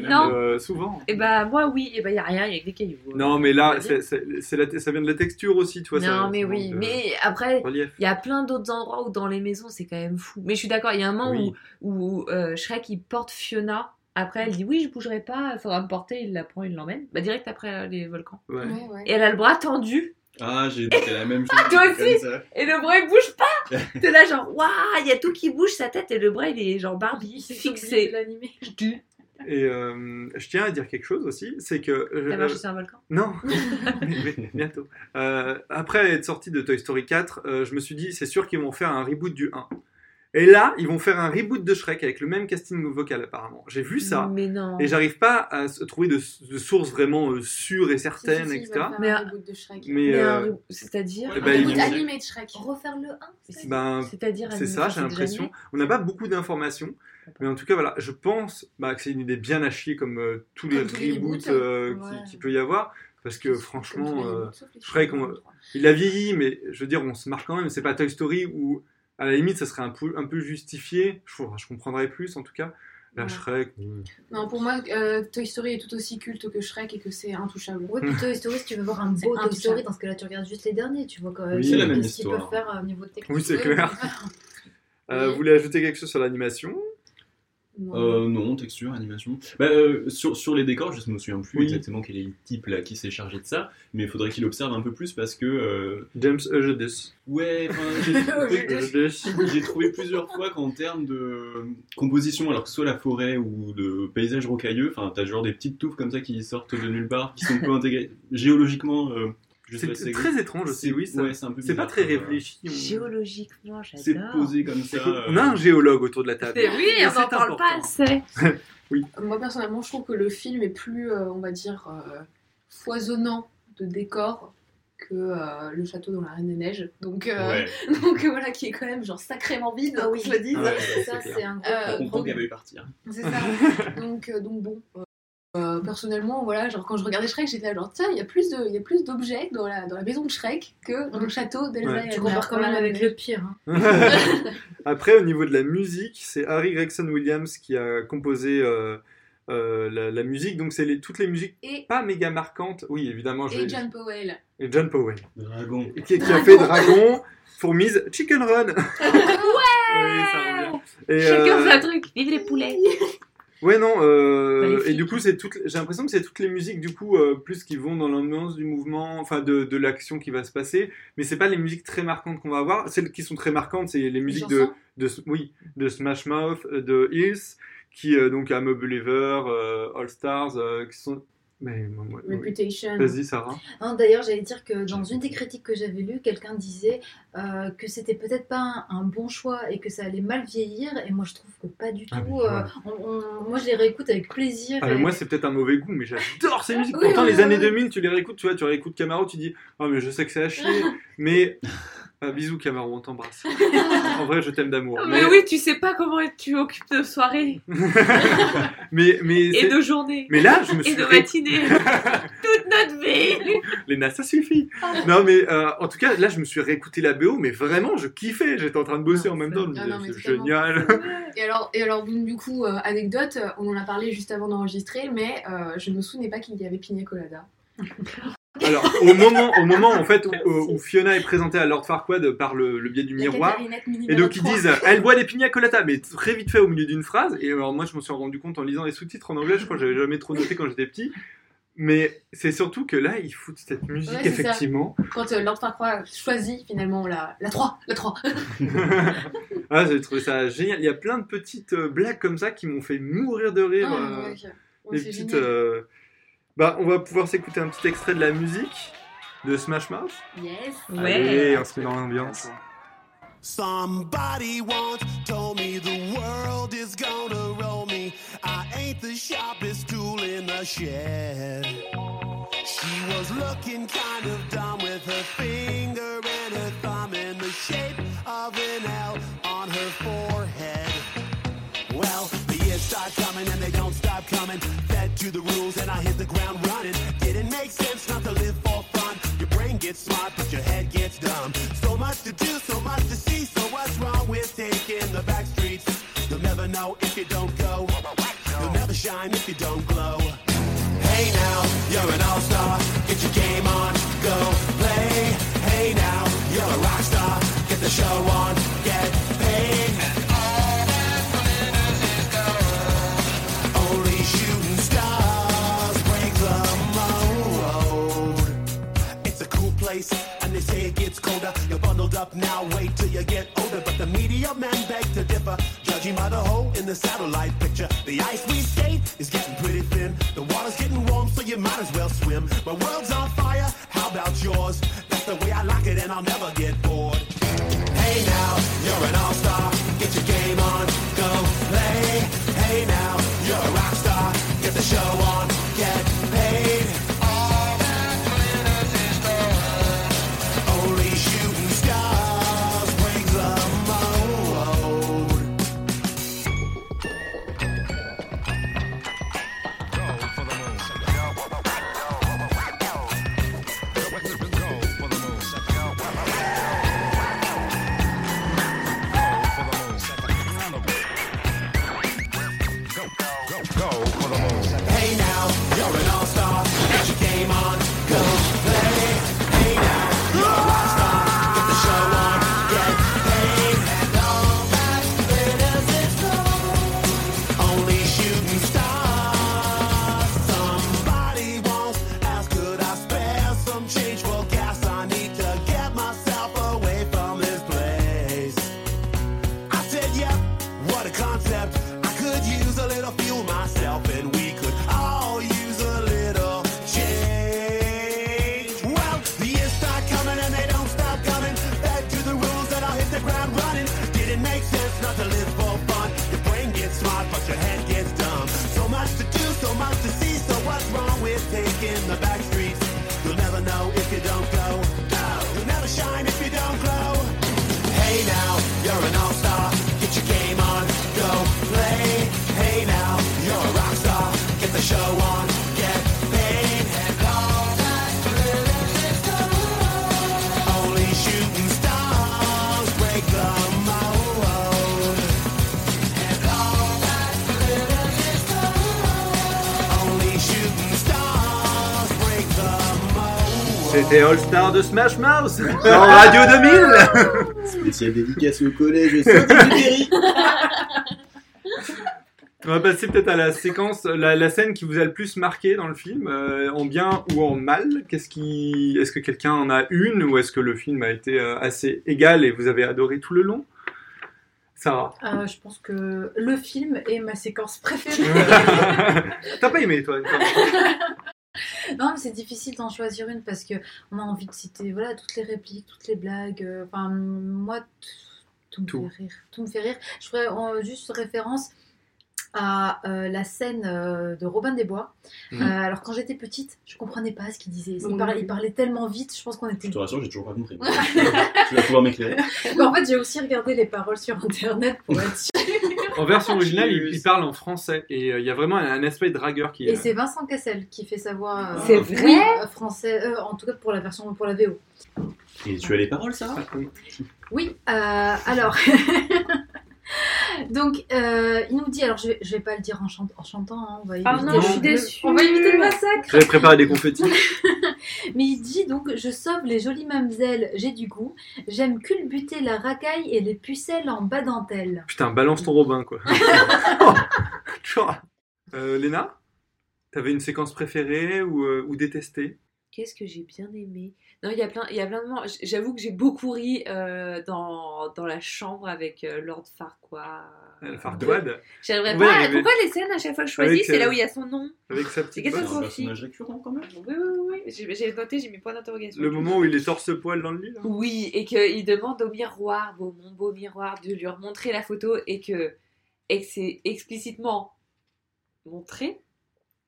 Non Euh, souvent. Et bah moi oui, et bah y a rien, y a que des cailloux. Non, mais là, va dire. c'est, c'est- c'est la, ça vient de la texture aussi, tu vois. non ça- mais oui, de mais après relief. il y a plein d'autres endroits où dans les maisons c'est quand même fou. Mais je suis d'accord, il y a un moment Oui. où, où euh, Shrek il porte Fiona. Après elle dit oui je bougerai pas, il faudra me porter, il la prend, il l'emmène. Bah direct après euh, les volcans. Ouais. Et elle a le bras tendu. Ah, j'ai dit la même chose. Toi comme aussi. Et le bras il bouge pas T'es là genre waouh, il y a tout qui bouge sa tête et le bras il est genre Barbie fixé. l'animer. Et euh, je tiens à dire quelque chose aussi, c'est que. T'as euh, marché sur un volcan? Non, mais- mais bientôt. Euh, après être sorti de Toy Story 4, euh, je me suis dit, c'est sûr qu'ils vont faire un reboot du 1. Et là, ils vont faire un reboot de Shrek avec le même casting vocal apparemment. J'ai vu ça. Mais non. Et j'arrive pas à trouver de, de sources vraiment euh, sûres et certaines, Si, si, si, ils etc. Mais un reboot de Shrek. Mais, Mais euh, c'est-à-dire eh ben, Un ils reboot vont- animé de Shrek. Refaire le 1 Ben, C'est-à-dire c'est animé, ça, c'est j'ai l'impression. On n'a pas beaucoup d'informations, mais en tout cas, voilà, je pense bah, que c'est une idée bien à chier comme euh, tous les Comme tous les reboots reboots, euh, ouais. qui, qui peut y avoir, parce que franchement, euh, Shrek, on- il a vieilli, mais je veux dire, on se marque quand même. C'est pas Toy Story où, à la limite, ça serait un peu, un peu justifié. Je, je comprendrais plus, en tout cas. La. Shrek. Non, pour moi, euh, Toy Story est tout aussi culte que Shrek et que c'est intouchable. Oui, puis Toy Story, si tu veux voir un beau Toy. Story, dans ce cas-là, tu regardes juste les derniers, tu vois quoi, Oui, ce même qu'ils peuvent faire euh, au niveau technique. Oui, c'est clair. Euh, Vous voulez ajouter quelque chose sur l'animation? Non. Euh, non, texture, animation. Bah, euh, sur, sur les décors, je me souviens plus Oui. exactement quel est le type là qui s'est chargé de ça, mais il faudrait qu'il observe un peu plus parce que. euh, James Eugedis. Ouais, enfin, j'ai trouvé, j'ai trouvé plusieurs fois qu'en termes de composition, alors que ce soit la forêt ou de paysage rocailleux, enfin, t'as genre des petites touffes comme ça qui sortent de nulle part, qui sont peu intégrées. Géologiquement, euh, je C'est très étrange aussi, C'est- oui. ouais, c'est un peu C'est pas très quoi. réfléchi. on- Géologiquement, C'est j'adore. posé comme ça. Euh, On a un géologue autour de la table. Mais oui, Et on c'est n'en parle pas assez. Moi, personnellement, je trouve que le film est plus, euh, on va dire, euh, foisonnant de décors que euh, le château dans la Reine des Neiges. Donc, euh, Ouais. donc euh, voilà, qui est quand même genre sacrément vide, Ah oui. se le dise. Ouais, c'est ça, c'est c'est un gros Euh, On comprend qu'elle veuille partir. C'est ça. donc, euh, donc bon. Euh, personnellement, voilà, genre quand je regardais Shrek, j'étais là genre tiens, il y a plus de, il y a plus d'objets dans la, dans la maison de Shrek que dans le château d'Elsa Ouais. et Tu compares quand même avec le pire. hein. Après, au niveau de la musique, c'est Harry Gregson Williams qui a composé euh, euh, la, la musique. Donc, c'est les, toutes les musiques Et, pas méga marquantes. Oui, évidemment. je et John Powell. et John Powell. Dragon. Qui, qui a fait Dragon, Fourmise, Chicken Run. ouais Oui, ça. Et, Chacun euh, sa truc, vive les poulets. Ouais, non, euh, et du coup, c'est toutes, j'ai l'impression que c'est toutes les musiques, du coup, euh, plus qui vont dans l'ambiance du mouvement, enfin, de, de l'action qui va se passer, mais c'est pas les musiques très marquantes qu'on va avoir. Celles qui sont très marquantes, c'est les musiques de, de, oui, de Smash Mouth, euh, de Hills, qui, euh, donc, I'm a Believer, euh, All Stars, euh, qui sont, mais, moi, moi, oui. Reputation. Vas-y, Sarah. Hein, D'ailleurs, j'allais dire que dans une des critiques que j'avais lues, quelqu'un disait euh, que c'était peut-être pas un, un bon choix et que ça allait mal vieillir. Et moi, je trouve que pas du tout. Ah, mais euh, ouais. on- on- moi, je les réécoute avec plaisir. Ah, et- moi, c'est peut-être un mauvais goût, mais j'adore ces musiques. Oui, Pourtant, oui, les années oui. 2000, tu les réécoutes, tu vois, tu réécoutes Camaro, tu dis, oh, mais je sais que c'est à chier, mais, ah, bisous Camaro, on t'embrasse. en vrai, je t'aime d'amour. Mais oui, tu sais pas comment tu occupes de soirée mais, mais, et de journée mais là, je me et suis de ré- matinée. Toute notre vie. Léna, ça suffit. non, mais euh, en tout cas, là, je me suis réécouté la BO, mais vraiment, je kiffais. J'étais en train de bosser en même temps. mais c'est génial. Et alors, et alors du coup, euh, anecdote, euh, on en a parlé juste avant d'enregistrer, mais euh, je ne me souvenais pas qu'il y avait Pina Colada. Alors, au moment, au moment en fait, où, où Fiona est présentée à Lord Farquaad par le, le biais du La miroir, et donc ils disent elle boit des pina coladas, mais très vite fait au milieu d'une phrase. Et alors moi, je me suis rendu compte en lisant les sous-titres en anglais, je crois que j'avais jamais trop noté quand j'étais petit. Mais c'est surtout que là, ils foutent cette musique, Ouais, c'est ça. effectivement. Quand euh, Lord Farquaad choisit finalement la, la 3, la 3. ah, j'ai trouvé ça génial. Il y a plein de petites euh, blagues comme ça qui m'ont fait mourir de rire. Ah, euh, des petites. euh, Bah, on va pouvoir s'écouter un petit extrait de la musique de Smash Mouth. Yes. Allez, on se met dans l'ambiance. Somebody once told me the world is gonna roll me. I ain't the sharpest tool in the shed. She was looking kind of dumb with her finger and her thumb in the shape of an L on her forehead. Well, the years start coming and they don't stop coming. To the rules and I hit the ground running. Didn't make sense not to live for fun. Your brain gets smart, but your head gets dumb. So much to do, so much to see. So what's wrong with taking the back streets? You'll never know if you don't go. You'll never shine if you don't glow. Hey now, you're an all-star. The satellite picture. The ice we skate is getting pretty thin. The water's getting warm, so you might as well swim. My world's on fire, how about yours? That's the way I like it, and I'll never get to live C'était All Star de Smash Mouth en Radio 2000 Spécial dédicace au collège Saint-Exupéry. On va passer peut-être à la séquence, la, la scène qui vous a le plus marqué dans le film, euh, en bien ou en mal. Qu'est-ce qui, est-ce que quelqu'un en a une ou est-ce que le film a été euh, assez égal et vous avez adoré tout le long? Sarah, Euh, je pense que le film est ma séquence préférée. t'as pas aimé toi toi non, mais c'est difficile d'en choisir une parce que on a envie de citer voilà toutes les répliques, toutes les blagues. euh, Enfin, moi, tout me Tout. fait rire. Tout me fait rire. Je ferais euh, juste référence à euh, la scène euh, de Robin des Bois. Mhm. Euh, alors quand j'étais petite, je comprenais pas ce qu'il disait. Il parlait, il parlait tellement vite, je pense qu'on était. Je te rassure, j'ai toujours pas compris. tu vas pouvoir m'éclairer. En fait, j'ai aussi regardé les paroles sur internet pour être sûre. En version originale, il, il parle en français et euh, il y a vraiment un, aspect dragueur qui Et est. c'est Vincent Cassel qui fait sa voix. euh, C'est oui, vrai français, en tout cas pour la version pour la VO. Et tu as les paroles, Sarah? Oui, euh, alors. Donc, euh, il nous dit, alors je vais, je vais pas le dire en, chant- en chantant, hein, on va éviter, Ah non, je suis déçue. on va éviter le massacre. J'avais préparé des confettis. Mais il dit donc, je sauve les jolies mamzelles, j'ai du goût, j'aime culbuter la racaille et les pucelles en bas dentelle. Putain, balance ton Robin quoi. Euh, Léna, t'avais une séquence préférée ou, euh, ou détestée? Qu'est-ce que j'ai bien aimé? Non, il y a plein, il y a plein de moments. J'avoue que j'ai beaucoup ri euh, dans, dans la chambre avec euh, Lord Farquaad. Euh, Farquaad J'arriverais Ouais, pas. Pourquoi les scènes à chaque fois que je choisis, c'est là où il y a son nom? Avec sa petite qu'est-ce bosse. que C'est un personnage récurrent quand même. Oui, oui, oui. oui. J'ai noté, j'ai mis point d'interrogation. Le moment où il est torse-poil dans le lit là Oui, et qu'il demande au miroir, mon beau miroir, de lui remontrer la photo et que, et que c'est explicitement montré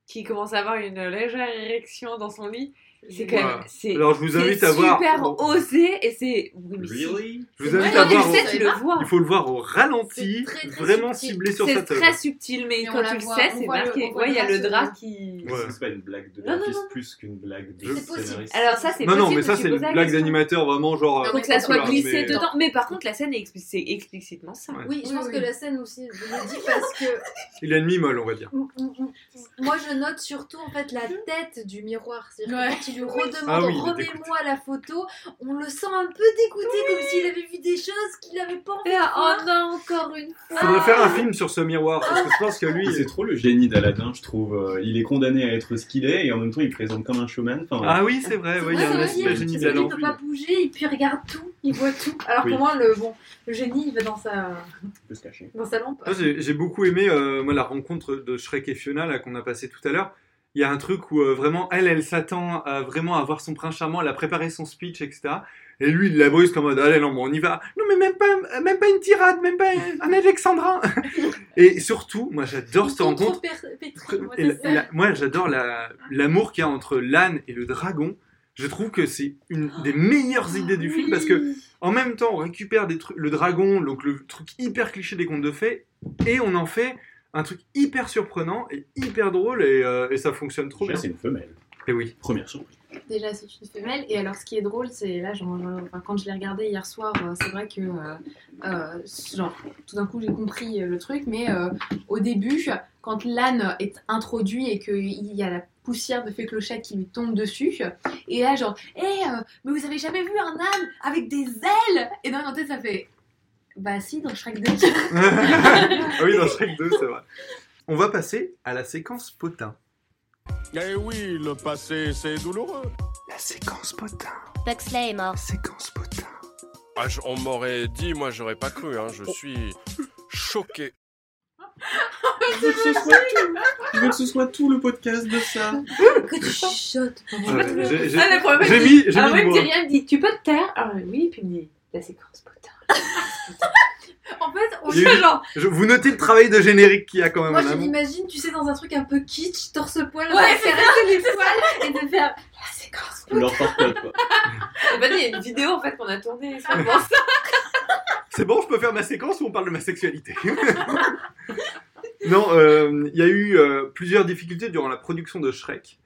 qu'il commence à avoir une légère érection dans son lit. C'est quand même. C'est- Alors je vous invite à voir. super osé et c'est. Really? Je vous Ouais, invite à tu voir. le sais, tu le vois. Il faut le voir au ralenti, C'est très, très vraiment subtil. ciblé sur sa C'est tête. très subtil, mais, Mais on quand la tu le voit, sais, on c'est voit le- marqué. on voit Ouais, il y a le le drap qui. Ouais. C'est pas une blague de Non, non, non. plus qu'une blague de C'est possible. scénariste. Alors ça, c'est Non, non, possible, mais ça c'est une la blague question. d'animateur vraiment genre. Faut euh, que ça soit voilà, glissé mais- dedans. Mais par contre, la scène est c'est explicitement ça. Ouais. Oui, je Oui, pense oui. que la scène aussi, je le dis parce que Il a une mi-molle, on va dire. moi je note surtout en fait la tête du miroir. C'est-à-dire que Ouais. quand il lui redemande Ah oui, est remets-moi la photo, on le sent un peu dégoûté comme s'il avait vu des choses qu'il avait pas envie Et de voir. oh non, encore une fois. Faudrait faire un film sur ce miroir parce que je pense que lui. Et C'est trop le génie d'Aladin, je trouve. Euh, Il est condamné à être ce qu'il est et en même temps il présente comme un showman. Enfin, Ah oui, c'est vrai, ouais, il y a un aspect génie la Il lampe. peut pas bouger et puis il regarde tout, il voit tout. Alors Oui. que moi, le, bon, le génie, il va dans sa, dans lampe. J'ai beaucoup aimé euh, moi, la rencontre de Shrek et Fiona là qu'on a passé tout à l'heure. Il y a un truc où euh, vraiment elle, elle s'attend à vraiment à voir son prince charmant. Elle a préparé son speech, etc. Et lui, il la brusque en mode allez non, bon, on y va. Non mais même pas, même pas une tirade, même pas un alexandrin. et surtout, moi j'adore cette rencontre. Moi, j'adore la- l'amour qu'il y a entre l'âne et le dragon. Je trouve que c'est une des meilleures idées du film parce que en même temps, on récupère des trucs, le dragon, donc le truc hyper cliché des contes de fées, et on en fait un truc hyper surprenant et hyper drôle et, euh, et ça fonctionne trop Déjà, bien. c'est une femelle. Et oui. Première surprise. Déjà, c'est une femelle. Et alors, ce qui est drôle, c'est là, genre, genre, enfin, quand je l'ai regardé hier soir, euh, c'est vrai que, euh, euh, genre, tout d'un coup, j'ai compris euh, le truc, mais euh, au début, quand l'âne est introduit et qu'il y a la poussière de fée clochette qui lui tombe dessus, et là, genre, hé, mais vous avez jamais vu un âne avec des ailes? Et dans ma tête, ça fait. Bah, si, dans Shrek 2. ah oui, dans Shrek 2, c'est vrai. On va passer à la séquence potin. Eh oui, le passé, c'est douloureux. La séquence potin. Buxley est mort. Séquence potin. Ah, je- on m'aurait dit, moi j'aurais pas cru, hein. Je suis choqué. Je veux que ce soit tout. Je veux que ce soit tout le podcast de ça. Que tu chuchotes. Ouais, j'ai- j'ai- Ah, le problème, j'ai mis- j'ai ah, mis ouais, le mot. rien, me dit tu peux te taire Ah oui, puis il me dit la séquence potin. En fait, on eu- genre. je- vous notez le travail de générique qu'il y a quand même Moi, je amont. l'imagine, tu sais, dans un truc un peu kitsch, torse-poil, Ouais, ouais, c'est caresser les poils et de faire la séquence. Ou leur porte quoi. En fait, il y a une vidéo en fait qu'on a tournée sur ça. C'est bon, je peux faire ma séquence où on parle de ma sexualité? non, euh, il y a eu euh, plusieurs difficultés durant la production de Shrek.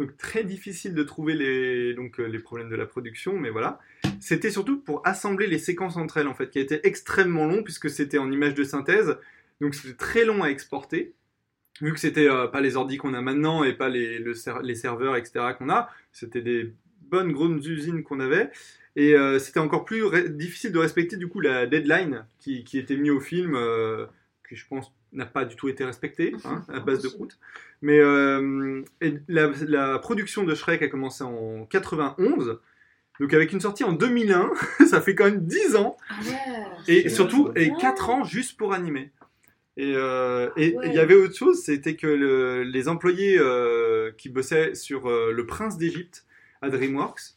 Donc très difficile de trouver euh, les problèmes de la production, mais voilà. C'était surtout pour assembler les séquences entre elles, en fait, qui a été extrêmement long, puisque c'était en image de synthèse. Donc c'était très long à exporter. Vu que c'était euh, pas les ordi qu'on a maintenant et pas les, le ser- les serveurs, etc. qu'on a, c'était des bonnes grosses usines qu'on avait. Et euh, c'était encore plus difficile de respecter du coup la deadline qui, qui était mise au film, euh, qui je pense n'a pas du tout été respectée hein, à base de route. Mais euh, et la, la production de Shrek a commencé en 91, donc avec une sortie en 2001, ça fait quand même 10 ans. Ah ouais. Et surtout, et 4 ans juste pour animer. Et euh, il Ouais. y avait autre chose, c'était que le- les employés euh, qui bossaient sur euh, Le Prince d'Égypte à DreamWorks,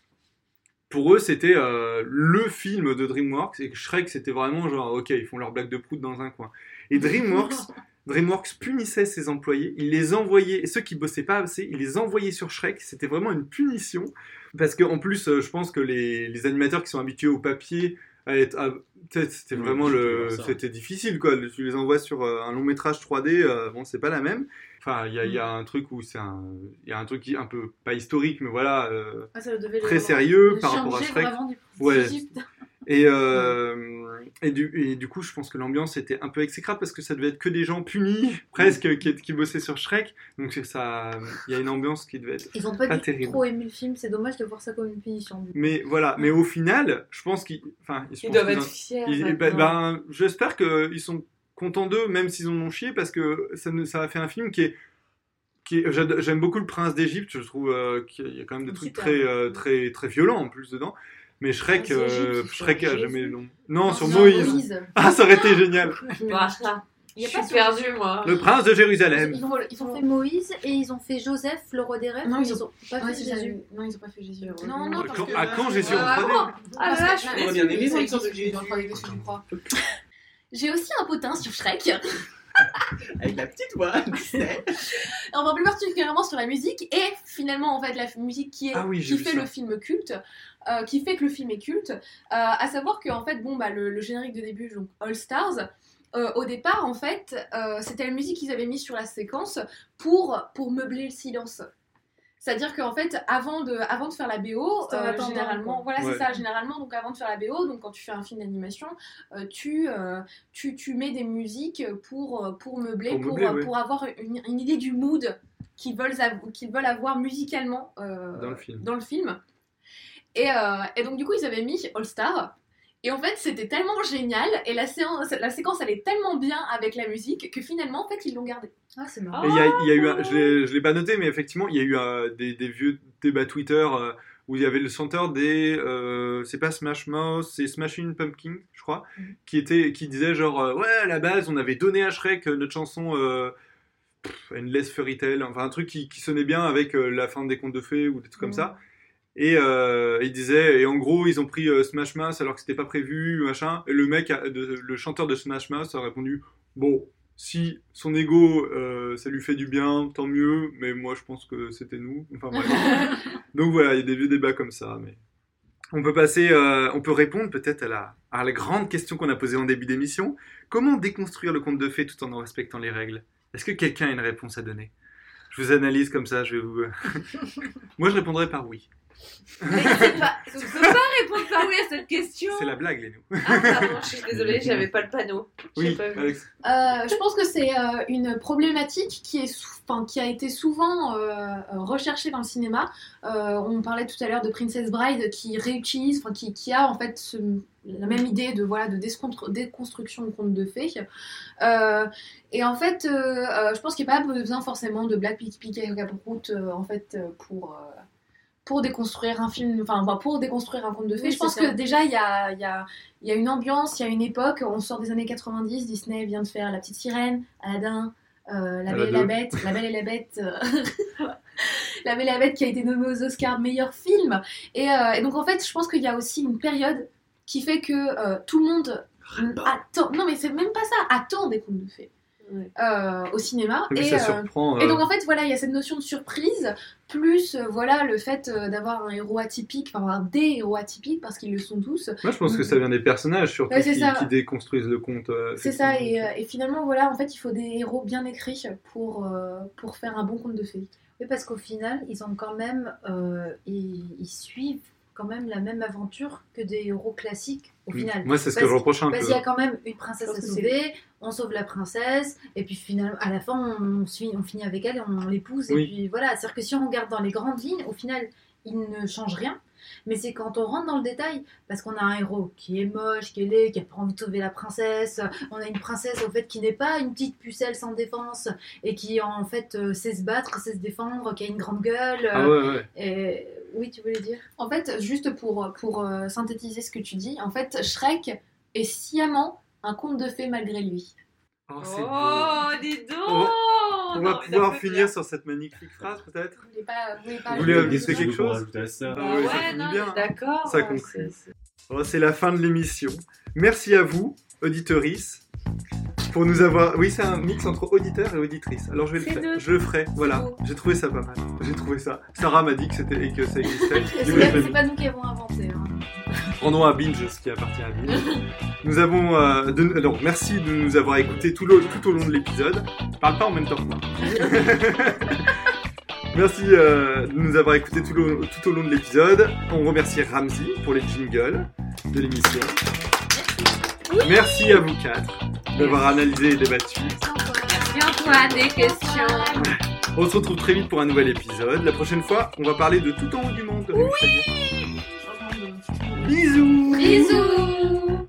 pour eux, c'était le film de DreamWorks, et Shrek, c'était vraiment genre, ok, ils font leur blague de prout dans un coin. Et DreamWorks, DreamWorks punissait ses employés, il les envoyait, et ceux qui bossaient pas assez, il les envoyait sur Shrek, c'était vraiment une punition, parce qu'en plus, euh, je pense que les, les animateurs qui sont habitués au papier, à être- à- peut-être c'était vraiment le, c'était difficile quoi. Tu les envoies sur euh, un long métrage 3D, euh, bon c'est pas la même. Enfin, il y, a- y a un truc où c'est un, il y a un truc qui est un peu pas historique, mais voilà, euh, Ah, très sérieux par rapport à Shrek. Ouais. Et, euh, et, du, et du coup, je pense que l'ambiance était un peu exécrable parce que ça devait être que des gens punis, presque, qui, qui bossaient sur Shrek. Donc c'est ça, il y a une ambiance qui devait être Ils ont pas, pas terrible. trop aimé le film, c'est dommage de voir ça comme une punition. Mais voilà, mais au final, je pense qu'ils, enfin, Ils doivent être fiers ils- ben, ben, j'espère qu'ils sont contents d'eux, même s'ils en ont chié, parce que ça, ça a fait un film qui est, j'aime beaucoup le Prince d'Égypte. Je trouve euh, qu'il y a quand même des trucs très, euh, très, très violents en plus dedans. Mais Shrek, Prince euh, Shrek a jamais Jésus. non. Non, sur Moïse. Moïse. Ah, ça aurait été génial. Voilà. Il y a Je pas suis perdue, moi. Le prince de Jérusalem. Ils ont, ils ont fait Moïse et ils ont fait Joseph, le roi des rêves. Non, ils ont pas fait Jésus? Non, ils ont pas fait Jésus. Non, non, parce Quand- que- à quand Jésus Ah, 3D bon Ah, Parce là, je non, suis bien aimé, ça mais existe, sur le Jésus dans le 3D dessus, je crois. J'ai aussi un potin sur Shrek. Avec la petite voix. On va plus particulièrement sur la musique et finalement en fait la musique qui est Ah oui, qui fait ça. le film culte, euh, qui fait que le film est culte. Euh, à savoir que en fait bon bah le, le générique de début donc All Stars. euh, au départ, en fait, euh, c'était la musique qu'ils avaient mise sur la séquence pour, pour meubler le silence. C'est-à-dire qu'en fait, avant de, avant de faire la BO, euh, généralement, quoi. voilà, Ouais. c'est ça, généralement, donc avant de faire la BO, donc quand tu fais un film d'animation, euh, tu, euh, tu, tu mets des musiques pour, pour meubler, Pour pour, meubler, euh, ouais. pour avoir une, une idée du mood qu'ils veulent, av- qu'ils veulent avoir musicalement euh, Dans le film. dans le film. Et, euh, et donc, du coup, ils avaient mis All Star. Et en fait, c'était tellement génial, et la, séance, la séquence allait tellement bien avec la musique que finalement, en fait, ils l'ont gardée. Ah, c'est marrant. il y a, il y a eu, un- je l'ai- je l'ai pas noté, mais effectivement, il y a eu euh, des, des vieux débats Twitter euh, où il y avait le chanteur des, euh, c'est pas Smash Mouth, c'est Smashing Pumpkin, je crois, qui était, qui disait genre, euh, ouais, à la base, on avait donné à Shrek notre chanson euh, pff, Endless Fairy Tale, enfin un truc qui, qui sonnait bien avec euh, la fin des contes de fées ou des trucs comme ça. Et euh, il disait, et en gros, ils ont pris euh, Smash Mouth alors que c'était pas prévu, machin. Et le mec, a- de- le chanteur de Smash Mouth a répondu, bon, si son ego, euh, ça lui fait du bien, tant mieux. Mais moi, je pense que c'était nous. Enfin bref. Donc voilà, il y a des vieux débats comme ça. Mais on peut passer, on peut répondre peut-être à la, à la grande question qu'on a posée en début d'émission. Comment déconstruire le conte de fées tout en en respectant les règles? Est-ce que quelqu'un a une réponse à donner? Je vous analyse comme ça. Je vais vous. moi, je répondrai par oui. C'est pas- Tu peux pas répondre par oui à cette question. C'est la blague, les nous. Ah, pardon, je suis désolée, j'avais pas le panneau. Oui, pas vu. Alex. Euh, je pense que c'est euh, une problématique qui, est sou- enfin, qui a été souvent euh, recherchée dans le cinéma. Euh, on parlait tout à l'heure de Princess Bride qui réutilise, enfin, qui, qui a en fait ce- la même idée de, voilà, de déconstruction de conte de fées. Euh, et en fait, euh, euh, je pense qu'il n'y a pas besoin forcément de Black Pig Pig et Caproute euh, en fait, euh, pour, euh, pour déconstruire un film, enfin enfin, pour déconstruire un conte de fées. Oui, je pense c'est ça. que déjà il y a, il y, a, il y a une ambiance, il y a une époque, on sort des années 90, Disney vient de faire La Petite Sirène, Aladdin, euh, La Belle et la. Bête, La Belle et la Bête, euh, La Belle et la Bête qui a été nommée aux Oscars meilleur film. Et, euh, et donc en fait, je pense qu'il y a aussi une période qui fait que euh, tout le monde attend, non mais c'est même pas ça, attend des contes de fées. Euh, au cinéma et, ça euh, surprend, et euh. donc en fait voilà il y a cette notion de surprise plus euh, voilà le fait euh, d'avoir un héros atypique enfin avoir des héros atypiques parce qu'ils le sont tous Moi, je pense que ça vient des personnages surtout Ouais, qui, ça. qui déconstruisent le conte. euh, c'est ça et, euh, et finalement voilà en fait il faut des héros bien écrits pour euh, pour faire un bon conte de fées Oui, parce qu'au final, ils ont quand même, euh, ils, ils suivent quand même la même aventure que des héros classiques au final. Moi, c'est ce que Parce- je reproche un Parce peu. qu'il y a quand même une princesse à sauver, on sauve la princesse, et puis finalement, à la fin, on, on, on finit avec elle, on l'épouse, Oui. et puis voilà. C'est-à-dire que si on regarde dans les grandes lignes, au final, il ne change rien. Mais c'est quand on rentre dans le détail, parce qu'on a un héros qui est moche, qui est laid, qui a pas envie de sauver la princesse. On a une princesse au fait qui n'est pas une petite pucelle sans défense et qui en fait euh, sait se battre, sait se défendre, qui a une grande gueule. Ah ouais, ouais. Et... Oui, tu voulais dire? En fait, juste pour, pour euh, synthétiser ce que tu dis, en fait, Shrek est sciemment un conte de fées malgré lui. Oh, c'est beau. Oh, dis donc On On va ça pouvoir finir sur cette magnifique phrase, peut-être Vous voulez pas, vous voulez pas Vous voulez ajouter ajouter quelque chose à ça. Ah Bah oui, ça ouais, finit non, bien. d'accord. Ça conclut. c'est- c'est- c'est la fin de l'émission. Merci à vous, auditeurice, pour nous avoir. Oui, c'est un mix entre auditeur et auditrice. Alors je vais le faire. deux. Je le ferai. Voilà. J'ai trouvé ça pas mal. J'ai trouvé ça. Sarah m'a dit que c'était et que ça existait. C'est pas, pas nous qui avons inventé. hein. Rendons à Binge ce qui appartient à Binge. Nous avons. euh, de- merci de nous avoir écoutés tout, le- tout au long de l'épisode. Je parle pas en même temps que moi. merci euh, de nous avoir écoutés tout, le- tout au long de l'épisode. On remercie Ramsey pour les jingles de l'émission. Merci à vous quatre d'avoir analysé et débattu. Merci Antoine, des questions. On se retrouve très vite pour un nouvel épisode. La prochaine fois, on va parler de tout en haut du monde. Oui Bisous. Bisous.